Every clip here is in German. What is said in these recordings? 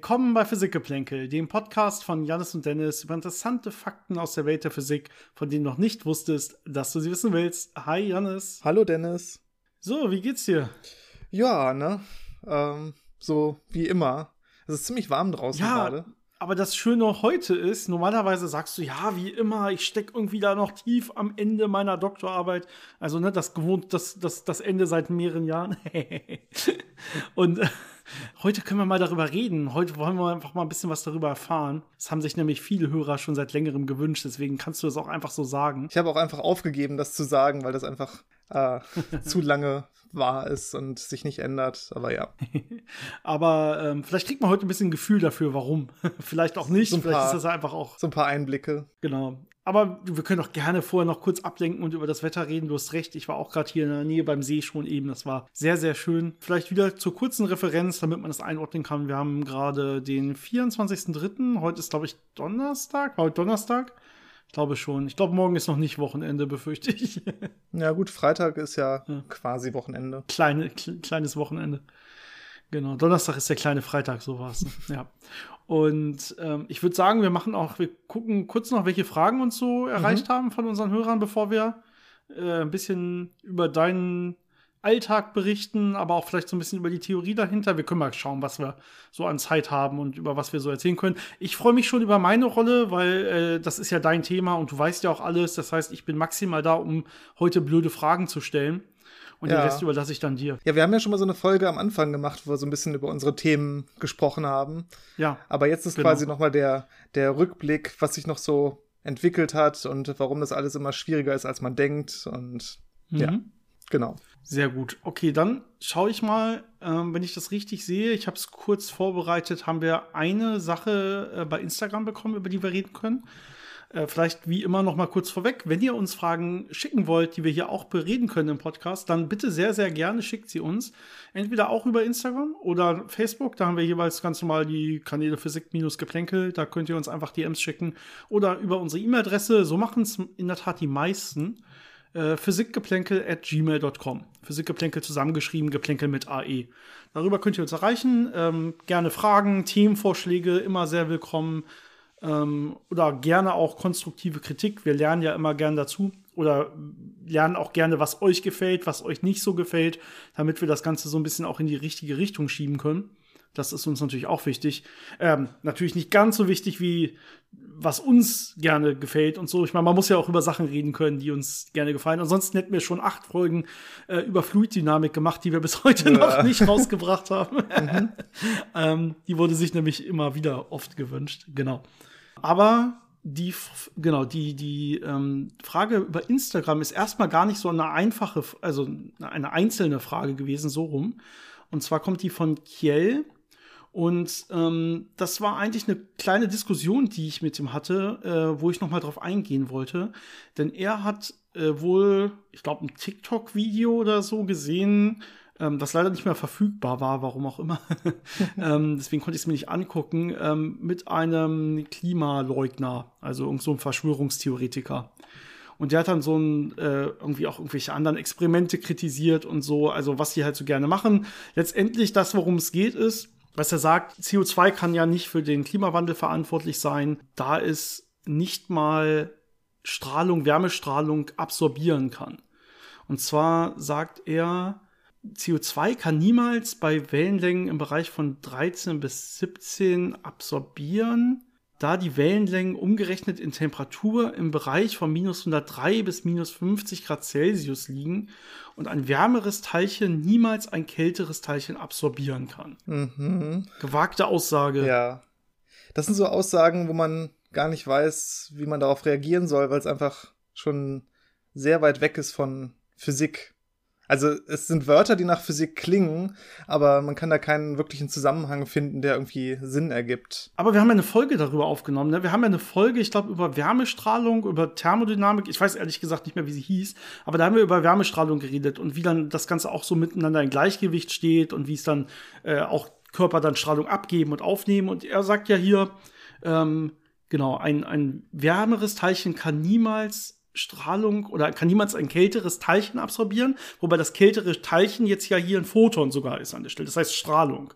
Willkommen bei Physikgeplänkel, dem Podcast von Janis und Dennis über interessante Fakten aus der Welt der Physik, von denen du noch nicht wusstest, dass du sie wissen willst. Hi Janis. Hallo Dennis. So, wie geht's dir? Ja, ne? Ähm, so wie immer. Es ist ziemlich warm draußen Ja, gerade. aber das Schöne heute ist, normalerweise sagst du, ja, wie immer, ich stecke irgendwie da noch tief am Ende meiner Doktorarbeit. Also, ne, das gewohnt, das, das, das Ende seit mehreren Jahren. Und heute können wir mal darüber reden. Heute wollen wir einfach mal ein bisschen was darüber erfahren. Das haben sich nämlich viele Hörer schon seit längerem gewünscht, deswegen kannst du das auch einfach so sagen. Ich habe auch einfach aufgegeben, das zu sagen, weil das einfach äh, zu lange wahr ist und sich nicht ändert. Aber ja. Aber ähm, vielleicht kriegt man heute ein bisschen ein Gefühl dafür, warum. vielleicht auch nicht. So ein vielleicht paar- ist das einfach auch So ein paar Einblicke. Genau. Aber wir können auch gerne vorher noch kurz ablenken und über das Wetter reden. Du hast recht, ich war auch gerade hier in der Nähe beim See schon eben. Das war sehr, sehr schön. Vielleicht wieder zur kurzen Referenz, damit man das einordnen kann. Wir haben gerade den 24.03. Heute ist, glaube ich, Donnerstag. War heute Donnerstag? Ich glaube schon. Ich glaube, morgen ist noch nicht Wochenende, befürchte ich. Ja, gut, Freitag ist ja, quasi Wochenende. Kleine, kle- kleines Wochenende. Genau, Donnerstag ist der kleine Freitag, so war es. Ja. Und ähm, ich würde sagen, wir machen auch, wir gucken kurz noch, welche Fragen uns so erreicht haben von unseren Hörern, bevor wir äh, ein bisschen über deinen Alltag berichten, aber auch vielleicht so ein bisschen über die Theorie dahinter. Wir können mal schauen, was wir so an Zeit haben und über was wir so erzählen können. Ich freue mich schon über meine Rolle, weil äh, das ist ja dein Thema und du weißt ja auch alles. Das heißt, ich bin maximal da, um heute blöde Fragen zu stellen. Und den Ja. Rest überlasse ich dann dir. Ja, wir haben ja schon mal so eine Folge am Anfang gemacht, wo wir so ein bisschen über unsere Themen gesprochen haben. Ja. Aber jetzt ist Genau. quasi nochmal der, der Rückblick, was sich noch so entwickelt hat und warum das alles immer schwieriger ist, als man denkt. Und ja, Mhm. genau. Sehr gut. Okay, dann schaue ich mal, ähm, wenn ich das richtig sehe. Ich habe es kurz vorbereitet. Haben wir eine Sache äh, bei Instagram bekommen, über die wir reden können? Äh, vielleicht wie immer noch mal kurz vorweg, wenn ihr uns Fragen schicken wollt, die wir hier auch bereden können im Podcast, dann bitte sehr, sehr gerne schickt sie uns. Entweder auch über Instagram oder Facebook. Da haben wir jeweils ganz normal die Kanäle Physik-Geplänkel. Da könnt ihr uns einfach DMs schicken. Oder über unsere E-Mail-Adresse. So machen es in der Tat die meisten äh, physikgeplänkel at gmail.com. Physikgeplänkel zusammengeschrieben, Geplänkel mit AE. Darüber könnt ihr uns erreichen. Ähm, gerne Fragen, Themenvorschläge, immer sehr willkommen. Ähm, oder gerne auch konstruktive Kritik. Wir lernen ja immer gern dazu. Oder lernen auch gerne, was euch gefällt, was euch nicht so gefällt, damit wir das Ganze so ein bisschen auch in die richtige Richtung schieben können. Das ist uns natürlich auch wichtig. Ähm, natürlich nicht ganz so wichtig wie was uns gerne gefällt und so. Ich meine, man muss ja auch über Sachen reden können, die uns gerne gefallen. Ansonsten hätten wir schon acht Folgen äh, über Fluiddynamik gemacht, die wir bis heute noch nicht rausgebracht haben. ähm, die wurde sich nämlich immer wieder oft gewünscht. Genau. Aber die, genau, die, die ähm, Frage über Instagram ist erstmal gar nicht so eine einfache, also eine einzelne Frage gewesen, so rum. Und zwar kommt die von Kiel. Und ähm, das war eigentlich eine kleine Diskussion, die ich mit ihm hatte, äh, wo ich noch mal drauf eingehen wollte. Denn er hat äh, wohl, ich glaube, ein TikTok-Video oder so gesehen, ähm, das leider nicht mehr verfügbar war, warum auch immer. ähm, deswegen konnte ich es mir nicht angucken, ähm, mit einem Klimaleugner, also irgend so ein Verschwörungstheoretiker. Und der hat dann so ein, äh, irgendwie auch irgendwelche anderen Experimente kritisiert und so, also was die halt so gerne machen. Letztendlich das, worum es geht, ist, was er sagt, CO2 kann ja nicht für den Klimawandel verantwortlich sein, da es nicht mal Strahlung, Wärmestrahlung absorbieren kann. Und zwar sagt er, CO2 kann niemals bei Wellenlängen im Bereich von 13 bis 17 absorbieren, da die Wellenlängen umgerechnet in Temperatur im Bereich von minus 103 bis minus 50 Grad Celsius liegen und ein wärmeres Teilchen niemals ein kälteres Teilchen absorbieren kann. Mhm. Gewagte Aussage. Ja. Das sind so Aussagen, wo man gar nicht weiß, wie man darauf reagieren soll, weil es einfach schon sehr weit weg ist von Physik. Also es sind Wörter, die nach Physik klingen, aber man kann da keinen wirklichen Zusammenhang finden, der irgendwie Sinn ergibt. Aber wir haben ja eine Folge darüber aufgenommen. Ne? Wir haben ja eine Folge, ich glaube, über Wärmestrahlung, über Thermodynamik. Ich weiß ehrlich gesagt nicht mehr, wie sie hieß. Aber da haben wir über Wärmestrahlung geredet und wie dann das Ganze auch so miteinander in Gleichgewicht steht und wie es dann äh, auch Körper dann Strahlung abgeben und aufnehmen. Und er sagt ja hier, ähm, genau, ein, ein wärmeres Teilchen kann niemals Strahlung oder kann niemals ein kälteres Teilchen absorbieren, wobei das kältere Teilchen jetzt ja hier ein Photon sogar ist an der Stelle. Das heißt Strahlung.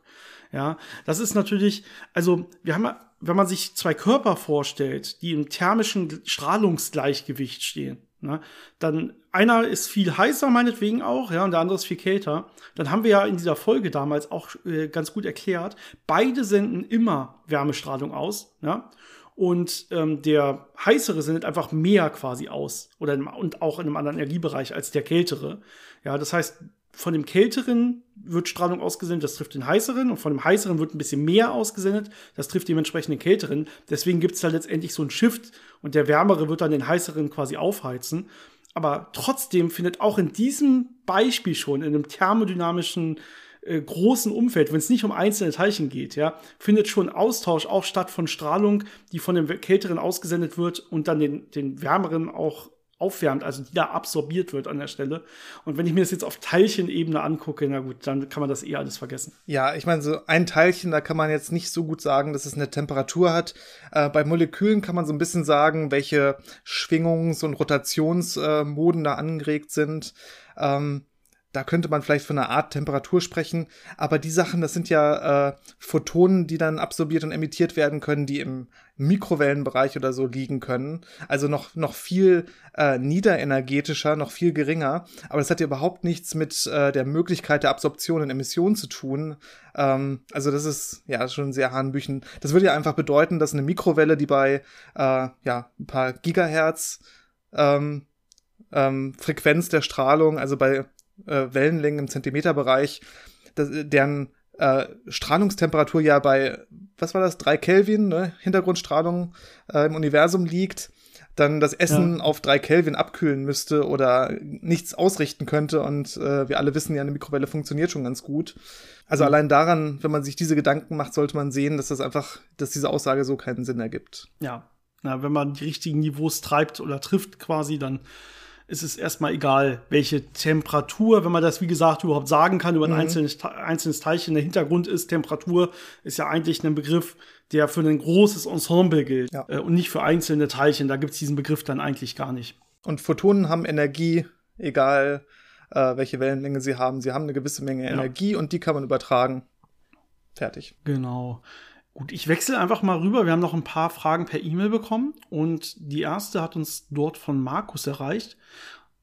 Ja, das ist natürlich, also wir haben, wenn man sich zwei Körper vorstellt, die im thermischen Strahlungsgleichgewicht stehen, ne, dann einer ist viel heißer meinetwegen auch, ja, und der andere ist viel kälter. Dann haben wir ja in dieser Folge damals auch äh, ganz gut erklärt, beide senden immer Wärmestrahlung aus, ja. Und ähm, der heißere sendet einfach mehr quasi aus. Oder in, und auch in einem anderen Energiebereich als der kältere. Ja, das heißt, von dem kälteren wird Strahlung ausgesendet, das trifft den heißeren. Und von dem heißeren wird ein bisschen mehr ausgesendet, das trifft dementsprechend den kälteren. Deswegen gibt es da letztendlich so einen Shift und der wärmere wird dann den heißeren quasi aufheizen. Aber trotzdem findet auch in diesem Beispiel schon, in einem thermodynamischen äh, großen Umfeld, wenn es nicht um einzelne Teilchen geht, ja, findet schon Austausch auch statt von Strahlung, die von dem kälteren ausgesendet wird und dann den, den wärmeren auch aufwärmt, also die da absorbiert wird an der Stelle. Und wenn ich mir das jetzt auf Teilchenebene angucke, na gut, dann kann man das eh alles vergessen. Ja, ich meine, so ein Teilchen, da kann man jetzt nicht so gut sagen, dass es eine Temperatur hat. Äh, bei Molekülen kann man so ein bisschen sagen, welche Schwingungs- und Rotationsmoden äh, da angeregt sind. Ähm, da könnte man vielleicht von einer Art Temperatur sprechen, aber die Sachen, das sind ja äh, Photonen, die dann absorbiert und emittiert werden können, die im Mikrowellenbereich oder so liegen können. Also noch, noch viel äh, niederenergetischer, noch viel geringer. Aber das hat ja überhaupt nichts mit äh, der Möglichkeit der Absorption und Emission zu tun. Ähm, also das ist ja schon sehr hanebüchen. Das würde ja einfach bedeuten, dass eine Mikrowelle, die bei äh, ja, ein paar Gigahertz ähm, ähm, Frequenz der Strahlung, also bei äh, Wellenlängen im Zentimeterbereich, das, deren äh, Strahlungstemperatur ja bei, was war das, drei Kelvin, ne? Hintergrundstrahlung äh, im Universum liegt, dann das Essen ja. auf drei Kelvin abkühlen müsste oder nichts ausrichten könnte. Und äh, wir alle wissen ja, eine Mikrowelle funktioniert schon ganz gut. Also mhm. allein daran, wenn man sich diese Gedanken macht, sollte man sehen, dass das einfach, dass diese Aussage so keinen Sinn ergibt. Ja. Na, wenn man die richtigen Niveaus treibt oder trifft quasi, dann ist es erstmal egal, welche Temperatur, wenn man das, wie gesagt, überhaupt sagen kann, über ein mhm. einzelnes, einzelnes Teilchen. Der Hintergrund ist, Temperatur ist ja eigentlich ein Begriff, der für ein großes Ensemble gilt ja. äh, und nicht für einzelne Teilchen. Da gibt es diesen Begriff dann eigentlich gar nicht. Und Photonen haben Energie, egal äh, welche Wellenlänge sie haben. Sie haben eine gewisse Menge Energie ja. und die kann man übertragen. Fertig. Genau. Gut, ich wechsle einfach mal rüber. Wir haben noch ein paar Fragen per E-Mail bekommen und die erste hat uns dort von Markus erreicht.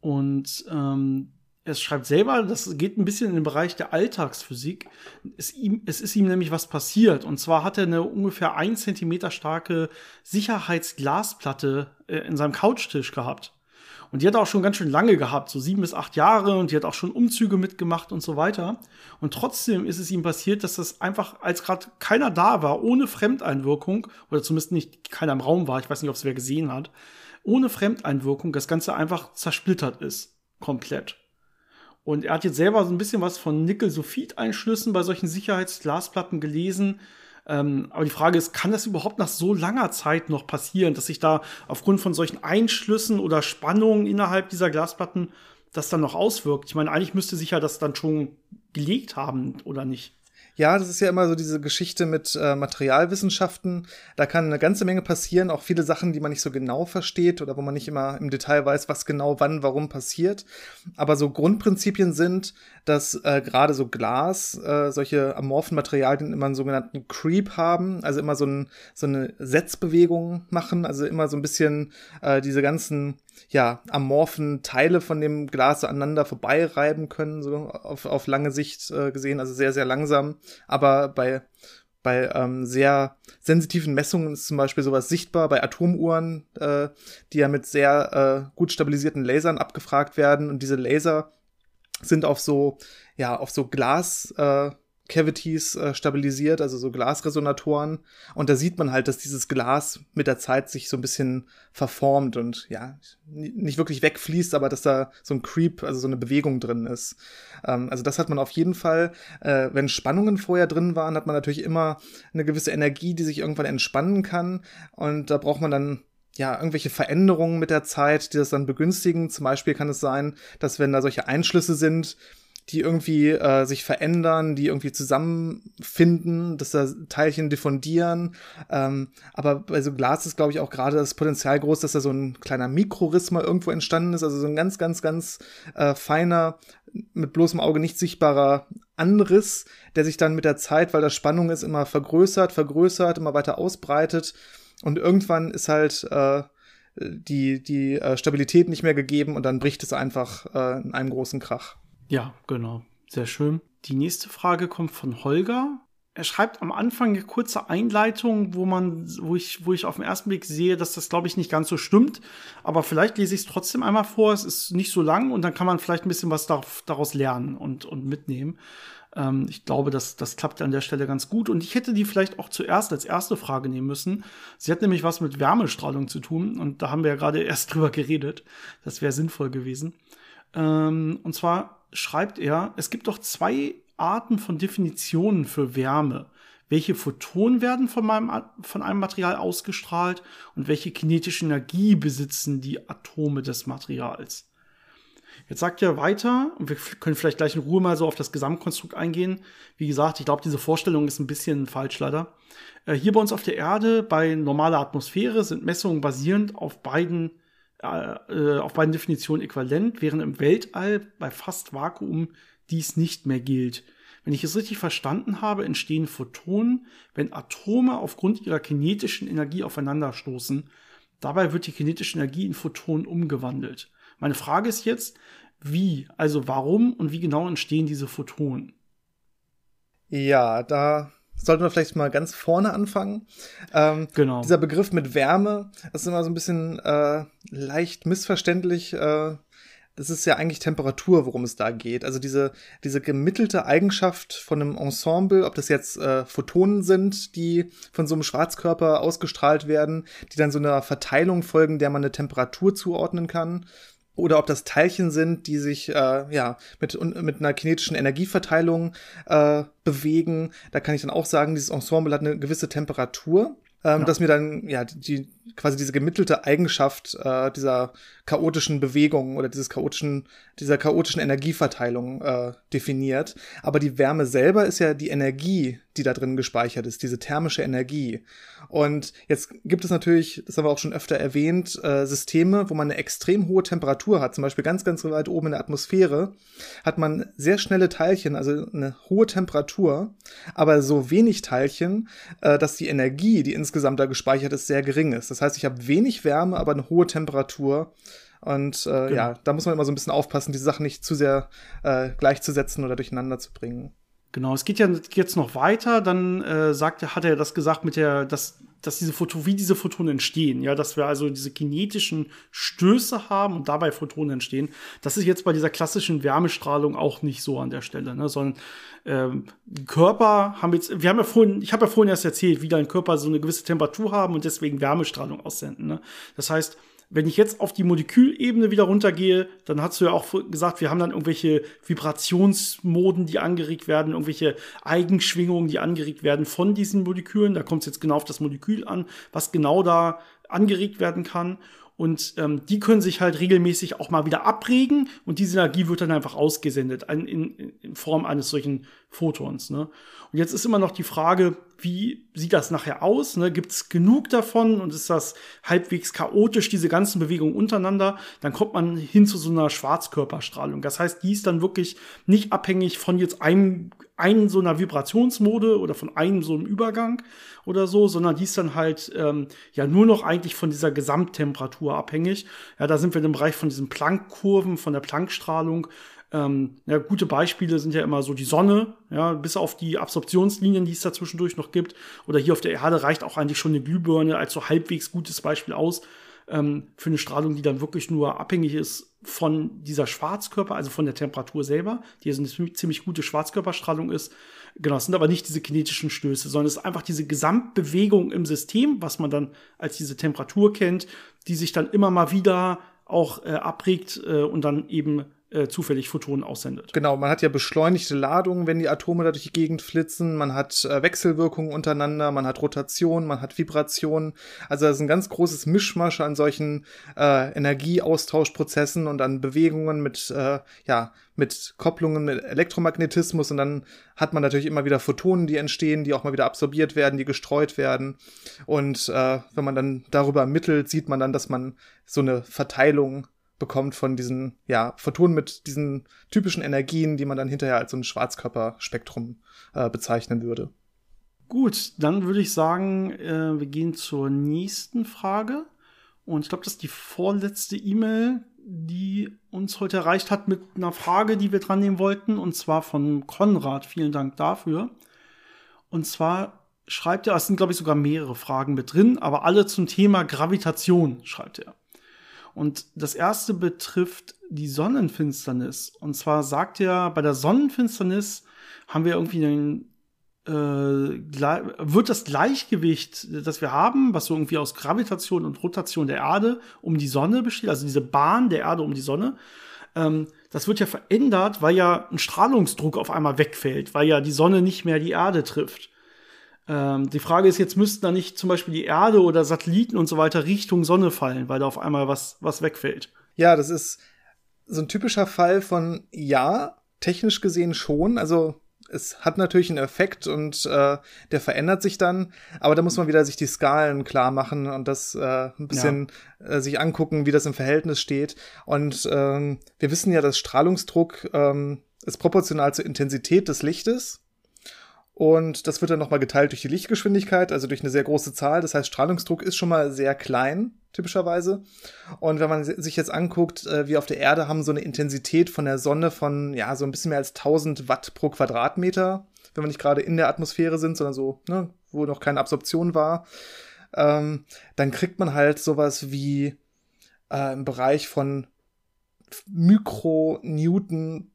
Und ähm, er schreibt selber, das geht ein bisschen in den Bereich der Alltagsphysik. Es, ihm, es ist ihm nämlich was passiert. Und zwar hat er eine ungefähr ein Zentimeter starke Sicherheitsglasplatte äh, in seinem Couchtisch gehabt. Und die hat auch schon ganz schön lange gehabt, so sieben bis acht Jahre, und die hat auch schon Umzüge mitgemacht und so weiter. Und trotzdem ist es ihm passiert, dass das einfach, als gerade keiner da war, ohne Fremdeinwirkung, oder zumindest nicht keiner im Raum war, ich weiß nicht, ob es wer gesehen hat, ohne Fremdeinwirkung das Ganze einfach zersplittert ist. Komplett. Und er hat jetzt selber so ein bisschen was von Nickel-Sulfid-Einschlüssen bei solchen Sicherheitsglasplatten gelesen. Ähm, aber die Frage ist, kann das überhaupt nach so langer Zeit noch passieren, dass sich da aufgrund von solchen Einschlüssen oder Spannungen innerhalb dieser Glasplatten das dann noch auswirkt? Ich meine, eigentlich müsste sich ja das dann schon gelegt haben, oder nicht? Ja, das ist ja immer so diese Geschichte mit äh, Materialwissenschaften. Da kann eine ganze Menge passieren, auch viele Sachen, die man nicht so genau versteht oder wo man nicht immer im Detail weiß, was genau wann, warum passiert. Aber so Grundprinzipien sind, dass äh, gerade so Glas, äh, solche amorphen Materialien immer einen sogenannten Creep haben, also immer so, ein, so eine Setzbewegung machen, also immer so ein bisschen äh, diese ganzen ja, amorphen Teile von dem Glas aneinander vorbeireiben können, so auf, auf lange Sicht äh, gesehen, also sehr, sehr langsam. Aber bei, bei ähm, sehr sensitiven Messungen ist zum Beispiel sowas sichtbar, bei Atomuhren, äh, die ja mit sehr äh, gut stabilisierten Lasern abgefragt werden. Und diese Laser sind auf so, ja, auf so Glas, äh, Cavities äh, stabilisiert, also so Glasresonatoren. Und da sieht man halt, dass dieses Glas mit der Zeit sich so ein bisschen verformt und ja, nicht wirklich wegfließt, aber dass da so ein Creep, also so eine Bewegung drin ist. Ähm, also das hat man auf jeden Fall. Äh, wenn Spannungen vorher drin waren, hat man natürlich immer eine gewisse Energie, die sich irgendwann entspannen kann. Und da braucht man dann ja, irgendwelche Veränderungen mit der Zeit, die das dann begünstigen. Zum Beispiel kann es sein, dass wenn da solche Einschlüsse sind, die irgendwie äh, sich verändern, die irgendwie zusammenfinden, dass da Teilchen diffundieren. Ähm, aber bei so Glas ist, glaube ich, auch gerade das Potenzial groß, dass da so ein kleiner Mikroriss mal irgendwo entstanden ist. Also so ein ganz, ganz, ganz äh, feiner, mit bloßem Auge nicht sichtbarer Anriss, der sich dann mit der Zeit, weil da Spannung ist, immer vergrößert, vergrößert, immer weiter ausbreitet. Und irgendwann ist halt äh, die, die äh, Stabilität nicht mehr gegeben und dann bricht es einfach äh, in einem großen Krach. Ja, genau. Sehr schön. Die nächste Frage kommt von Holger. Er schreibt am Anfang eine kurze Einleitung, wo man, wo ich, wo ich auf den ersten Blick sehe, dass das, glaube ich, nicht ganz so stimmt. Aber vielleicht lese ich es trotzdem einmal vor. Es ist nicht so lang und dann kann man vielleicht ein bisschen was daraus lernen und, und mitnehmen. Ähm, ich glaube, das, das klappt an der Stelle ganz gut. Und ich hätte die vielleicht auch zuerst als erste Frage nehmen müssen. Sie hat nämlich was mit Wärmestrahlung zu tun. Und da haben wir ja gerade erst drüber geredet. Das wäre sinnvoll gewesen. Ähm, und zwar schreibt er, es gibt doch zwei Arten von Definitionen für Wärme. Welche Photonen werden von, meinem, von einem Material ausgestrahlt und welche kinetische Energie besitzen die Atome des Materials? Jetzt sagt er weiter, und wir können vielleicht gleich in Ruhe mal so auf das Gesamtkonstrukt eingehen. Wie gesagt, ich glaube, diese Vorstellung ist ein bisschen falsch leider. Äh, hier bei uns auf der Erde, bei normaler Atmosphäre, sind Messungen basierend auf beiden äh, äh, auf beiden Definitionen äquivalent, während im Weltall bei fast Vakuum dies nicht mehr gilt. Wenn ich es richtig verstanden habe, entstehen Photonen, wenn Atome aufgrund ihrer kinetischen Energie aufeinanderstoßen. Dabei wird die kinetische Energie in Photonen umgewandelt. Meine Frage ist jetzt, wie, also warum und wie genau entstehen diese Photonen? Ja, da sollten wir vielleicht mal ganz vorne anfangen. Ähm, genau. Dieser Begriff mit Wärme ist immer so ein bisschen äh, leicht missverständlich. Äh, das ist ja eigentlich Temperatur, worum es da geht. Also diese, diese gemittelte Eigenschaft von einem Ensemble, ob das jetzt äh, Photonen sind, die von so einem Schwarzkörper ausgestrahlt werden, die dann so einer Verteilung folgen, der man eine Temperatur zuordnen kann oder ob das Teilchen sind, die sich äh, ja mit, mit einer kinetischen Energieverteilung äh, bewegen. Da kann ich dann auch sagen, dieses Ensemble hat eine gewisse Temperatur, ähm, ja. dass mir dann ja die, quasi diese gemittelte Eigenschaft äh, dieser chaotischen Bewegung oder dieses chaotischen, dieser chaotischen Energieverteilung äh, definiert. Aber die Wärme selber ist ja die Energie, die da drin gespeichert ist, diese thermische Energie. Und jetzt gibt es natürlich, das haben wir auch schon öfter erwähnt, äh, Systeme, wo man eine extrem hohe Temperatur hat. Zum Beispiel ganz, ganz weit oben in der Atmosphäre hat man sehr schnelle Teilchen, also eine hohe Temperatur, aber so wenig Teilchen, äh, dass die Energie, die insgesamt da gespeichert ist, sehr gering ist. Das heißt, ich habe wenig Wärme, aber eine hohe Temperatur. Und äh, genau. ja, da muss man immer so ein bisschen aufpassen, diese Sachen nicht zu sehr äh, gleichzusetzen oder durcheinander zu bringen. Genau, es geht ja jetzt noch weiter. Dann äh, sagt, hat er das gesagt mit der, dass, dass diese Photo, wie diese Photonen entstehen, ja, dass wir also diese kinetischen Stöße haben und dabei Photonen entstehen. Das ist jetzt bei dieser klassischen Wärmestrahlung auch nicht so an der Stelle, ne, sondern ähm, Körper haben jetzt, wir haben ja vorhin, ich habe ja vorhin erst erzählt, wie dein Körper so eine gewisse Temperatur haben und deswegen Wärmestrahlung aussenden. Ne? Das heißt, wenn ich jetzt auf die Molekülebene wieder runtergehe, dann hast du ja auch gesagt, wir haben dann irgendwelche Vibrationsmoden, die angeregt werden, irgendwelche Eigenschwingungen, die angeregt werden von diesen Molekülen. Da kommt es jetzt genau auf das Molekül an, was genau da angeregt werden kann. Und ähm, die können sich halt regelmäßig auch mal wieder abregen und diese Energie wird dann einfach ausgesendet in, in, in Form eines solchen Photons. Ne? Und jetzt ist immer noch die Frage, wie sieht das nachher aus? Ne? Gibt es genug davon und ist das halbwegs chaotisch, diese ganzen Bewegungen untereinander? Dann kommt man hin zu so einer Schwarzkörperstrahlung. Das heißt, die ist dann wirklich nicht abhängig von jetzt einem, einem so einer Vibrationsmode oder von einem so einem Übergang oder so, sondern die ist dann halt ähm, ja nur noch eigentlich von dieser Gesamttemperatur abhängig. Ja, da sind wir im Bereich von diesen Planck-Kurven, von der Planckstrahlung. Ähm, ja, gute Beispiele sind ja immer so die Sonne, ja, bis auf die Absorptionslinien, die es da zwischendurch noch gibt. Oder hier auf der Erde reicht auch eigentlich schon eine Glühbirne als so halbwegs gutes Beispiel aus ähm, für eine Strahlung, die dann wirklich nur abhängig ist von dieser Schwarzkörper, also von der Temperatur selber, die also eine ziemlich gute Schwarzkörperstrahlung ist. Genau, es sind aber nicht diese kinetischen Stöße, sondern es ist einfach diese Gesamtbewegung im System, was man dann als diese Temperatur kennt, die sich dann immer mal wieder auch äh, abregt äh, und dann eben äh, zufällig Photonen aussendet. Genau, man hat ja beschleunigte Ladungen, wenn die Atome da durch die Gegend flitzen, man hat äh, Wechselwirkungen untereinander, man hat Rotation, man hat Vibration. Also das ist ein ganz großes Mischmasch an solchen äh, Energieaustauschprozessen und an Bewegungen mit, äh, ja, mit Kopplungen mit Elektromagnetismus und dann hat man natürlich immer wieder Photonen, die entstehen, die auch mal wieder absorbiert werden, die gestreut werden. Und äh, wenn man dann darüber ermittelt, sieht man dann, dass man so eine Verteilung bekommt von diesen, ja, Photonen mit diesen typischen Energien, die man dann hinterher als so ein Schwarzkörperspektrum äh, bezeichnen würde. Gut, dann würde ich sagen, äh, wir gehen zur nächsten Frage. Und ich glaube, das ist die vorletzte E-Mail, die uns heute erreicht hat mit einer Frage, die wir dran nehmen wollten, und zwar von Konrad. Vielen Dank dafür. Und zwar schreibt er, es sind, glaube ich, sogar mehrere Fragen mit drin, aber alle zum Thema Gravitation, schreibt er. Und das erste betrifft die Sonnenfinsternis. Und zwar sagt er, bei der Sonnenfinsternis haben wir irgendwie einen äh, wird das Gleichgewicht, das wir haben, was so irgendwie aus Gravitation und Rotation der Erde um die Sonne besteht, also diese Bahn der Erde um die Sonne, ähm, das wird ja verändert, weil ja ein Strahlungsdruck auf einmal wegfällt, weil ja die Sonne nicht mehr die Erde trifft. Ähm, die Frage ist jetzt, müssten da nicht zum Beispiel die Erde oder Satelliten und so weiter Richtung Sonne fallen, weil da auf einmal was, was wegfällt? Ja, das ist so ein typischer Fall von ja, technisch gesehen schon. Also es hat natürlich einen Effekt und äh, der verändert sich dann, aber da muss man wieder sich die Skalen klar machen und das äh, ein bisschen ja. äh, sich angucken, wie das im Verhältnis steht. Und ähm, wir wissen ja, dass Strahlungsdruck ähm, ist proportional zur Intensität des Lichtes. Und das wird dann nochmal geteilt durch die Lichtgeschwindigkeit, also durch eine sehr große Zahl. Das heißt, Strahlungsdruck ist schon mal sehr klein, typischerweise. Und wenn man sich jetzt anguckt, äh, wir auf der Erde haben so eine Intensität von der Sonne von, ja, so ein bisschen mehr als 1000 Watt pro Quadratmeter, wenn wir nicht gerade in der Atmosphäre sind, sondern so, ne, wo noch keine Absorption war, ähm, dann kriegt man halt sowas wie äh, im Bereich von Mikronewton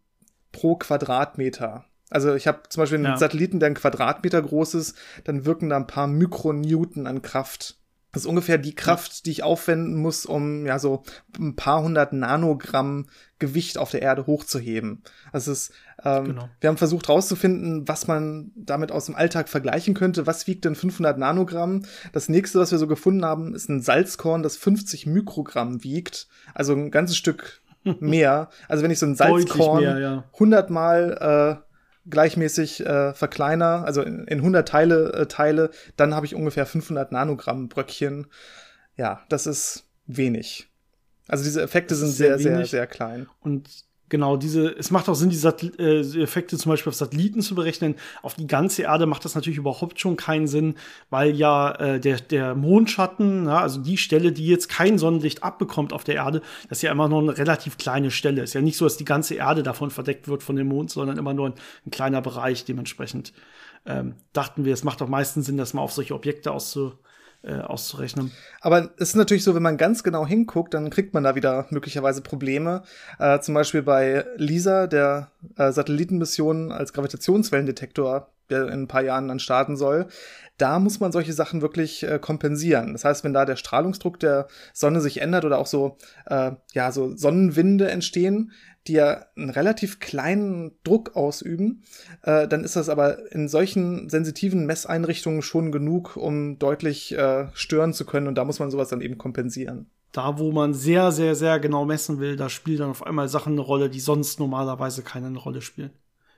pro Quadratmeter. Also ich habe zum Beispiel einen ja. Satelliten, der ein Quadratmeter groß ist, dann wirken da ein paar Mikronewton an Kraft. Das ist ungefähr die Kraft, die ich aufwenden muss, um ja so ein paar hundert Nanogramm Gewicht auf der Erde hochzuheben. Also es ist, ähm, genau. wir haben versucht herauszufinden, was man damit aus dem Alltag vergleichen könnte. Was wiegt denn 500 Nanogramm? Das nächste, was wir so gefunden haben, ist ein Salzkorn, das 50 Mikrogramm wiegt. Also ein ganzes Stück mehr. Also wenn ich so ein Salzkorn mehr, ja. 100 Mal äh, gleichmäßig äh, verkleiner, also in, in 100 Teile äh, teile, dann habe ich ungefähr 500 Nanogramm Bröckchen. Ja, das ist wenig. Also diese Effekte sind sehr, sehr, sehr, sehr klein. Und Genau, diese, es macht auch Sinn, die Sat äh, Effekte zum Beispiel auf Satelliten zu berechnen. Auf die ganze Erde macht das natürlich überhaupt schon keinen Sinn, weil ja äh, der, der Mondschatten, ja, also die Stelle, die jetzt kein Sonnenlicht abbekommt auf der Erde, das ist ja immer nur eine relativ kleine Stelle. Ist ja nicht so, dass die ganze Erde davon verdeckt wird von dem Mond, sondern immer nur ein, ein kleiner Bereich. Dementsprechend ähm, dachten wir, es macht doch meistens Sinn, das mal auf solche Objekte auszu äh, auszurechnen. Aber es ist natürlich so, wenn man ganz genau hinguckt, dann kriegt man da wieder möglicherweise Probleme. Äh, zum Beispiel bei LISA, der äh, Satellitenmission als Gravitationswellendetektor, der in ein paar Jahren dann starten soll. Da muss man solche Sachen wirklich äh, kompensieren. Das heißt, wenn da der Strahlungsdruck der Sonne sich ändert oder auch so, äh, ja, so Sonnenwinde entstehen, die ja einen relativ kleinen Druck ausüben, äh, dann ist das aber in solchen sensitiven Messeinrichtungen schon genug, um deutlich äh, stören zu können. Und da muss man sowas dann eben kompensieren. Da, wo man sehr, sehr, sehr genau messen will, da spielen dann auf einmal Sachen eine Rolle, die sonst normalerweise keine Rolle spielen.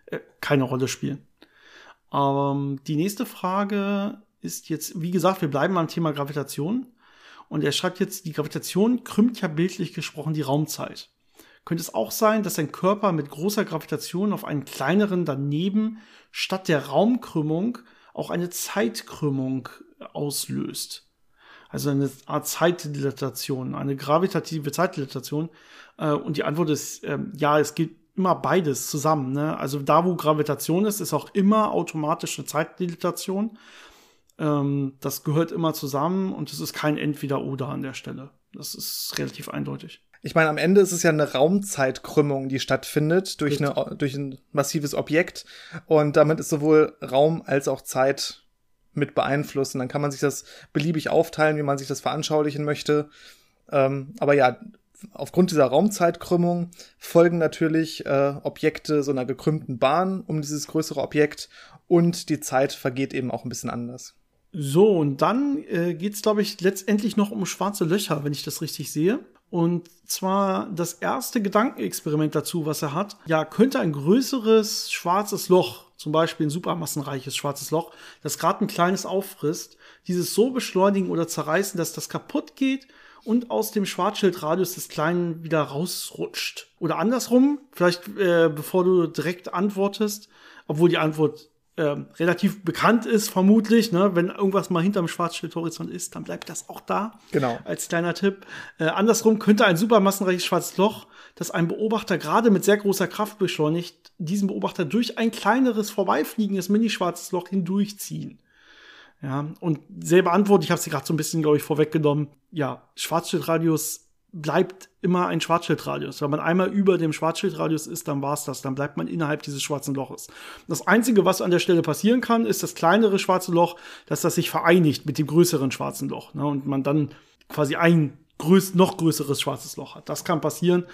Äh, keine Rolle spielen. Ähm, die nächste Frage ist jetzt, wie gesagt, wir bleiben beim Thema Gravitation. Und er schreibt jetzt, die Gravitation krümmt ja bildlich gesprochen die Raumzeit könnte es auch sein, dass ein Körper mit großer Gravitation auf einen kleineren daneben statt der Raumkrümmung auch eine Zeitkrümmung auslöst. Also eine Art Zeitdilatation, eine gravitative Zeitdilatation. Äh, und die Antwort ist, ähm, ja, es gilt immer beides zusammen. Ne? Also da, wo Gravitation ist, ist auch immer automatisch eine Zeitdilatation. Ähm, das gehört immer zusammen und es ist kein Entweder-Oder an der Stelle. Das ist relativ eindeutig. Ich meine, am Ende ist es ja eine Raumzeitkrümmung, die stattfindet durch, eine, durch ein massives Objekt. Und damit ist sowohl Raum als auch Zeit mit beeinflusst. Und dann kann man sich das beliebig aufteilen, wie man sich das veranschaulichen möchte. Ähm, aber ja, aufgrund dieser Raumzeitkrümmung folgen natürlich äh, Objekte so einer gekrümmten Bahn um dieses größere Objekt und die Zeit vergeht eben auch ein bisschen anders. So, und dann äh, geht es, glaube ich, letztendlich noch um schwarze Löcher, wenn ich das richtig sehe. Und zwar das erste Gedankenexperiment dazu, was er hat. Ja, könnte ein größeres schwarzes Loch, zum Beispiel ein supermassenreiches schwarzes Loch, das gerade ein kleines auffrisst, dieses so beschleunigen oder zerreißen, dass das kaputt geht und aus dem Schwarzschildradius des Kleinen wieder rausrutscht. Oder andersrum, vielleicht äh, bevor du direkt antwortest, obwohl die Antwort äh, relativ bekannt ist, vermutlich. Ne? Wenn irgendwas mal hinterm Schwarzschildhorizont ist, dann bleibt das auch da. Genau. Als kleiner Tipp. Äh, andersrum könnte ein supermassenreiches schwarzes Loch, das ein Beobachter gerade mit sehr großer Kraft beschleunigt, diesen Beobachter durch ein kleineres, vorbeifliegendes mini-schwarzes Loch hindurchziehen. Ja, und selbe Antwort, ich habe sie gerade so ein bisschen, glaube ich, vorweggenommen. Ja, Schwarzschildradius bleibt immer ein Schwarzschildradius. Wenn man einmal über dem Schwarzschildradius ist, dann war's das. Dann bleibt man innerhalb dieses schwarzen Loches. Das Einzige, was an der Stelle passieren kann, ist das kleinere schwarze Loch, dass das sich vereinigt mit dem größeren schwarzen Loch. Ne? Und man dann quasi ein größ noch größeres schwarzes Loch hat. Das kann passieren.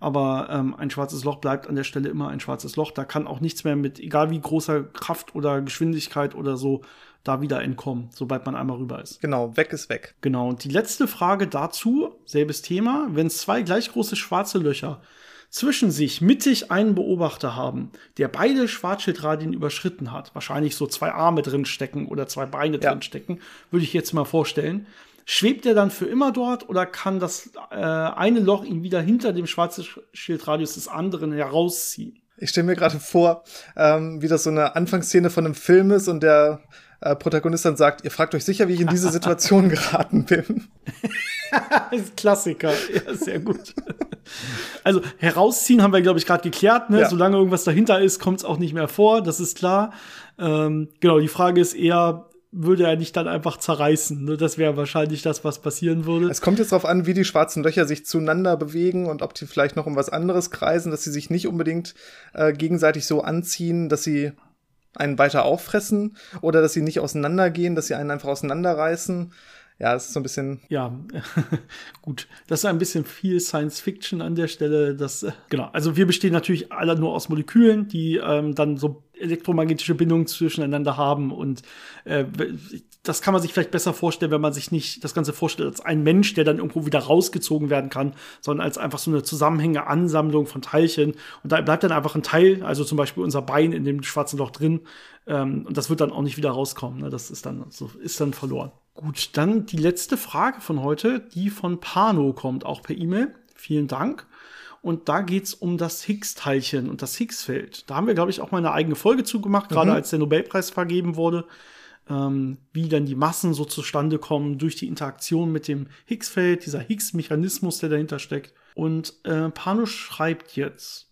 Aber ähm, ein schwarzes Loch bleibt an der Stelle immer ein schwarzes Loch. Da kann auch nichts mehr mit, egal wie großer Kraft oder Geschwindigkeit oder so, da wieder entkommen, sobald man einmal rüber ist. Genau, weg ist weg. Genau, und die letzte Frage dazu, selbes Thema, wenn zwei gleich große schwarze Löcher zwischen sich mittig einen Beobachter haben, der beide Schwarzschildradien überschritten hat, wahrscheinlich so zwei Arme drin stecken oder zwei Beine ja. drin stecken, würde ich jetzt mal vorstellen. Schwebt er dann für immer dort oder kann das äh, eine Loch ihn wieder hinter dem Schwarzschildradius des anderen herausziehen? Ich stelle mir gerade vor, ähm, wie das so eine Anfangsszene von einem Film ist und der äh, Protagonist dann sagt, ihr fragt euch sicher, wie ich in diese Situation geraten bin. Klassiker, ja, sehr gut. Also herausziehen haben wir, glaube ich, gerade geklärt. Ne? Ja. Solange irgendwas dahinter ist, kommt es auch nicht mehr vor, das ist klar. Ähm, genau, die Frage ist eher, würde er nicht dann einfach zerreißen. Ne? Das wäre wahrscheinlich das, was passieren würde. Es kommt jetzt darauf an, wie die schwarzen Löcher sich zueinander bewegen und ob die vielleicht noch um was anderes kreisen, dass sie sich nicht unbedingt äh, gegenseitig so anziehen, dass sie einen weiter auffressen oder dass sie nicht auseinandergehen, dass sie einen einfach auseinanderreißen. Ja, das ist so ein bisschen. Ja, gut. Das ist ein bisschen viel Science Fiction an der Stelle. Das, genau. Also wir bestehen natürlich alle nur aus Molekülen, die ähm, dann so elektromagnetische Bindungen zwischeneinander haben und äh, das kann man sich vielleicht besser vorstellen, wenn man sich nicht das Ganze vorstellt als ein Mensch, der dann irgendwo wieder rausgezogen werden kann, sondern als einfach so eine zusammenhängende Ansammlung von Teilchen. Und da bleibt dann einfach ein Teil, also zum Beispiel unser Bein in dem schwarzen Loch drin. Ähm, und das wird dann auch nicht wieder rauskommen. Ne? Das ist dann, so, ist dann verloren. Gut, dann die letzte Frage von heute, die von Pano kommt, auch per E-Mail. Vielen Dank. Und da geht's um das Higgs-Teilchen und das Higgs-Feld. Da haben wir, glaube ich, auch mal eine eigene Folge zugemacht, mhm. gerade als der Nobelpreis vergeben wurde ähm, wie dann die Massen so zustande kommen durch die Interaktion mit dem Higgs-Feld, dieser Higgs-Mechanismus, der dahinter steckt. Und äh, Pano schreibt jetzt,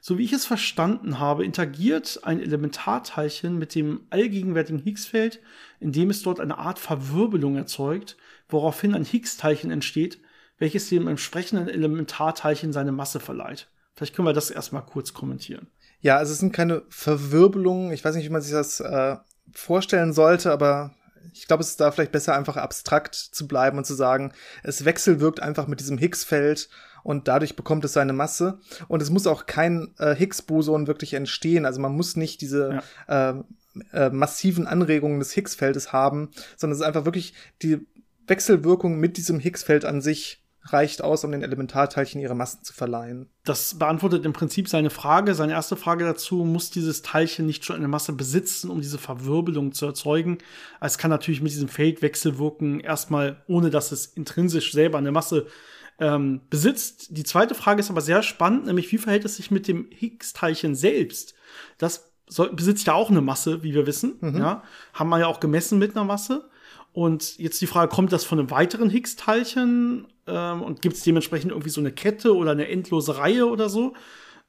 so wie ich es verstanden habe, interagiert ein Elementarteilchen mit dem allgegenwärtigen Higgs-Feld, indem es dort eine Art Verwirbelung erzeugt, woraufhin ein Higgs-Teilchen entsteht, welches dem entsprechenden Elementarteilchen seine Masse verleiht. Vielleicht können wir das erstmal kurz kommentieren. Ja, also es sind keine Verwirbelungen. Ich weiß nicht, wie man sich das äh, vorstellen sollte, aber ich glaube, es ist da vielleicht besser, einfach abstrakt zu bleiben und zu sagen, es wechselwirkt einfach mit diesem Higgs-Feld und dadurch bekommt es seine Masse. Und es muss auch kein äh, Higgs-Boson wirklich entstehen. Also man muss nicht diese ja. äh, äh, massiven Anregungen des Higgs-Feldes haben, sondern es ist einfach wirklich die Wechselwirkung mit diesem Higgs-Feld an sich reicht aus, um den Elementarteilchen ihre Massen zu verleihen. Das beantwortet im Prinzip seine Frage. Seine erste Frage dazu, muss dieses Teilchen nicht schon eine Masse besitzen, um diese Verwirbelung zu erzeugen? Es kann natürlich mit diesem Feldwechsel wirken, erstmal ohne dass es intrinsisch selber eine Masse ähm, besitzt. Die zweite Frage ist aber sehr spannend, nämlich wie verhält es sich mit dem Higgs-Teilchen selbst? Das besitzt ja auch eine Masse, wie wir wissen. Mhm. Ja, haben wir ja auch gemessen mit einer Masse. Und jetzt die Frage, kommt das von einem weiteren Higgs-Teilchen ähm, und gibt es dementsprechend irgendwie so eine Kette oder eine endlose Reihe oder so?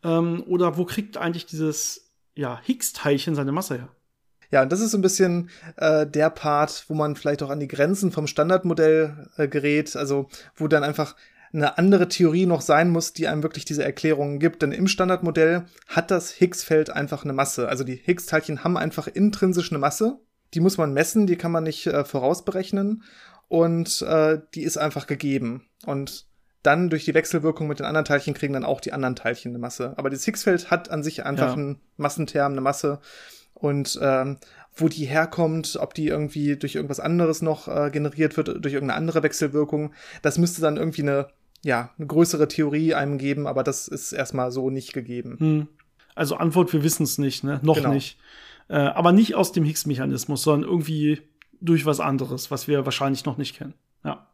Ähm, oder wo kriegt eigentlich dieses ja, Higgs-Teilchen seine Masse her? Ja, und das ist so ein bisschen äh, der Part, wo man vielleicht auch an die Grenzen vom Standardmodell äh, gerät, also wo dann einfach eine andere Theorie noch sein muss, die einem wirklich diese Erklärungen gibt. Denn im Standardmodell hat das Higgs-Feld einfach eine Masse. Also die Higgs-Teilchen haben einfach intrinsisch eine Masse. Die muss man messen, die kann man nicht äh, vorausberechnen und äh, die ist einfach gegeben. Und dann durch die Wechselwirkung mit den anderen Teilchen kriegen dann auch die anderen Teilchen eine Masse. Aber das Higgs-Feld hat an sich einfach ja. einen Massenterm, eine Masse. Und ähm, wo die herkommt, ob die irgendwie durch irgendwas anderes noch äh, generiert wird, durch irgendeine andere Wechselwirkung, das müsste dann irgendwie eine, ja, eine größere Theorie einem geben, aber das ist erstmal so nicht gegeben. Hm. Also Antwort, wir wissen es nicht, ne? Noch genau. nicht. Äh, aber nicht aus dem Higgs-Mechanismus, sondern irgendwie durch was anderes, was wir wahrscheinlich noch nicht kennen. Ja.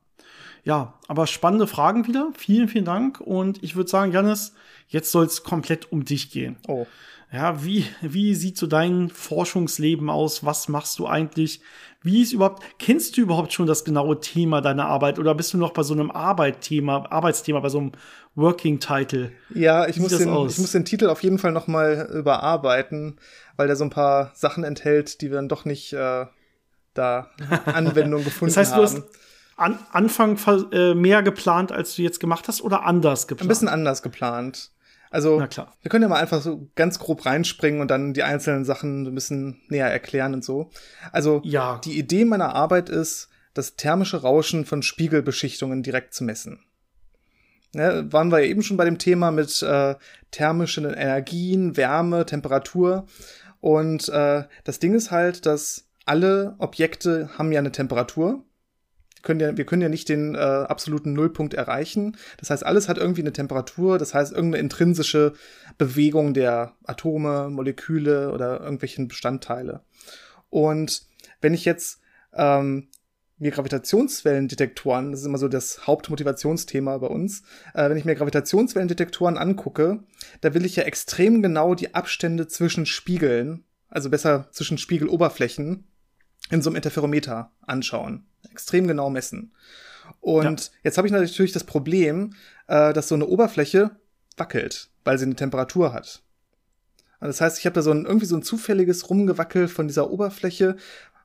Ja, aber spannende Fragen wieder. Vielen, vielen Dank. Und ich würde sagen, Janis, jetzt soll es komplett um dich gehen. Oh. Ja, wie, wie sieht so dein Forschungsleben aus? Was machst du eigentlich? Wie ist überhaupt, kennst du überhaupt schon das genaue Thema deiner Arbeit oder bist du noch bei so einem Arbeitthema, Arbeitsthema, bei so einem Working Title? Ja, ich muss, den, ich muss den Titel auf jeden Fall noch mal überarbeiten, weil der so ein paar Sachen enthält, die wir dann doch nicht äh, da Anwendung gefunden haben. das heißt, haben. Du hast an Anfang äh, mehr geplant, als du jetzt gemacht hast, oder anders geplant? Ein bisschen anders geplant. Also, wir können ja mal einfach so ganz grob reinspringen und dann die einzelnen Sachen ein bisschen näher erklären und so. Also, ja. die Idee meiner Arbeit ist, das thermische Rauschen von Spiegelbeschichtungen direkt zu messen. Ja, waren wir eben schon bei dem Thema mit äh, thermischen Energien, Wärme, Temperatur. Und äh, das Ding ist halt, dass alle Objekte haben ja eine Temperatur können ja, wir können ja nicht den äh, absoluten Nullpunkt erreichen. Das heißt, alles hat irgendwie eine Temperatur, das heißt irgendeine intrinsische Bewegung der Atome, Moleküle oder irgendwelchen Bestandteile. Und wenn ich jetzt ähm, mir Gravitationswellendetektoren, das ist immer so das Hauptmotivationsthema bei uns, äh, wenn ich mir Gravitationswellendetektoren angucke, da will ich ja extrem genau die Abstände zwischen Spiegeln, also besser zwischen Spiegeloberflächen, in so einem Interferometer anschauen extrem genau messen. Und ja. jetzt habe ich natürlich das Problem, äh, dass so eine Oberfläche wackelt, weil sie eine Temperatur hat. Und das heißt, ich habe da so ein, irgendwie so ein zufälliges Rumgewackel von dieser Oberfläche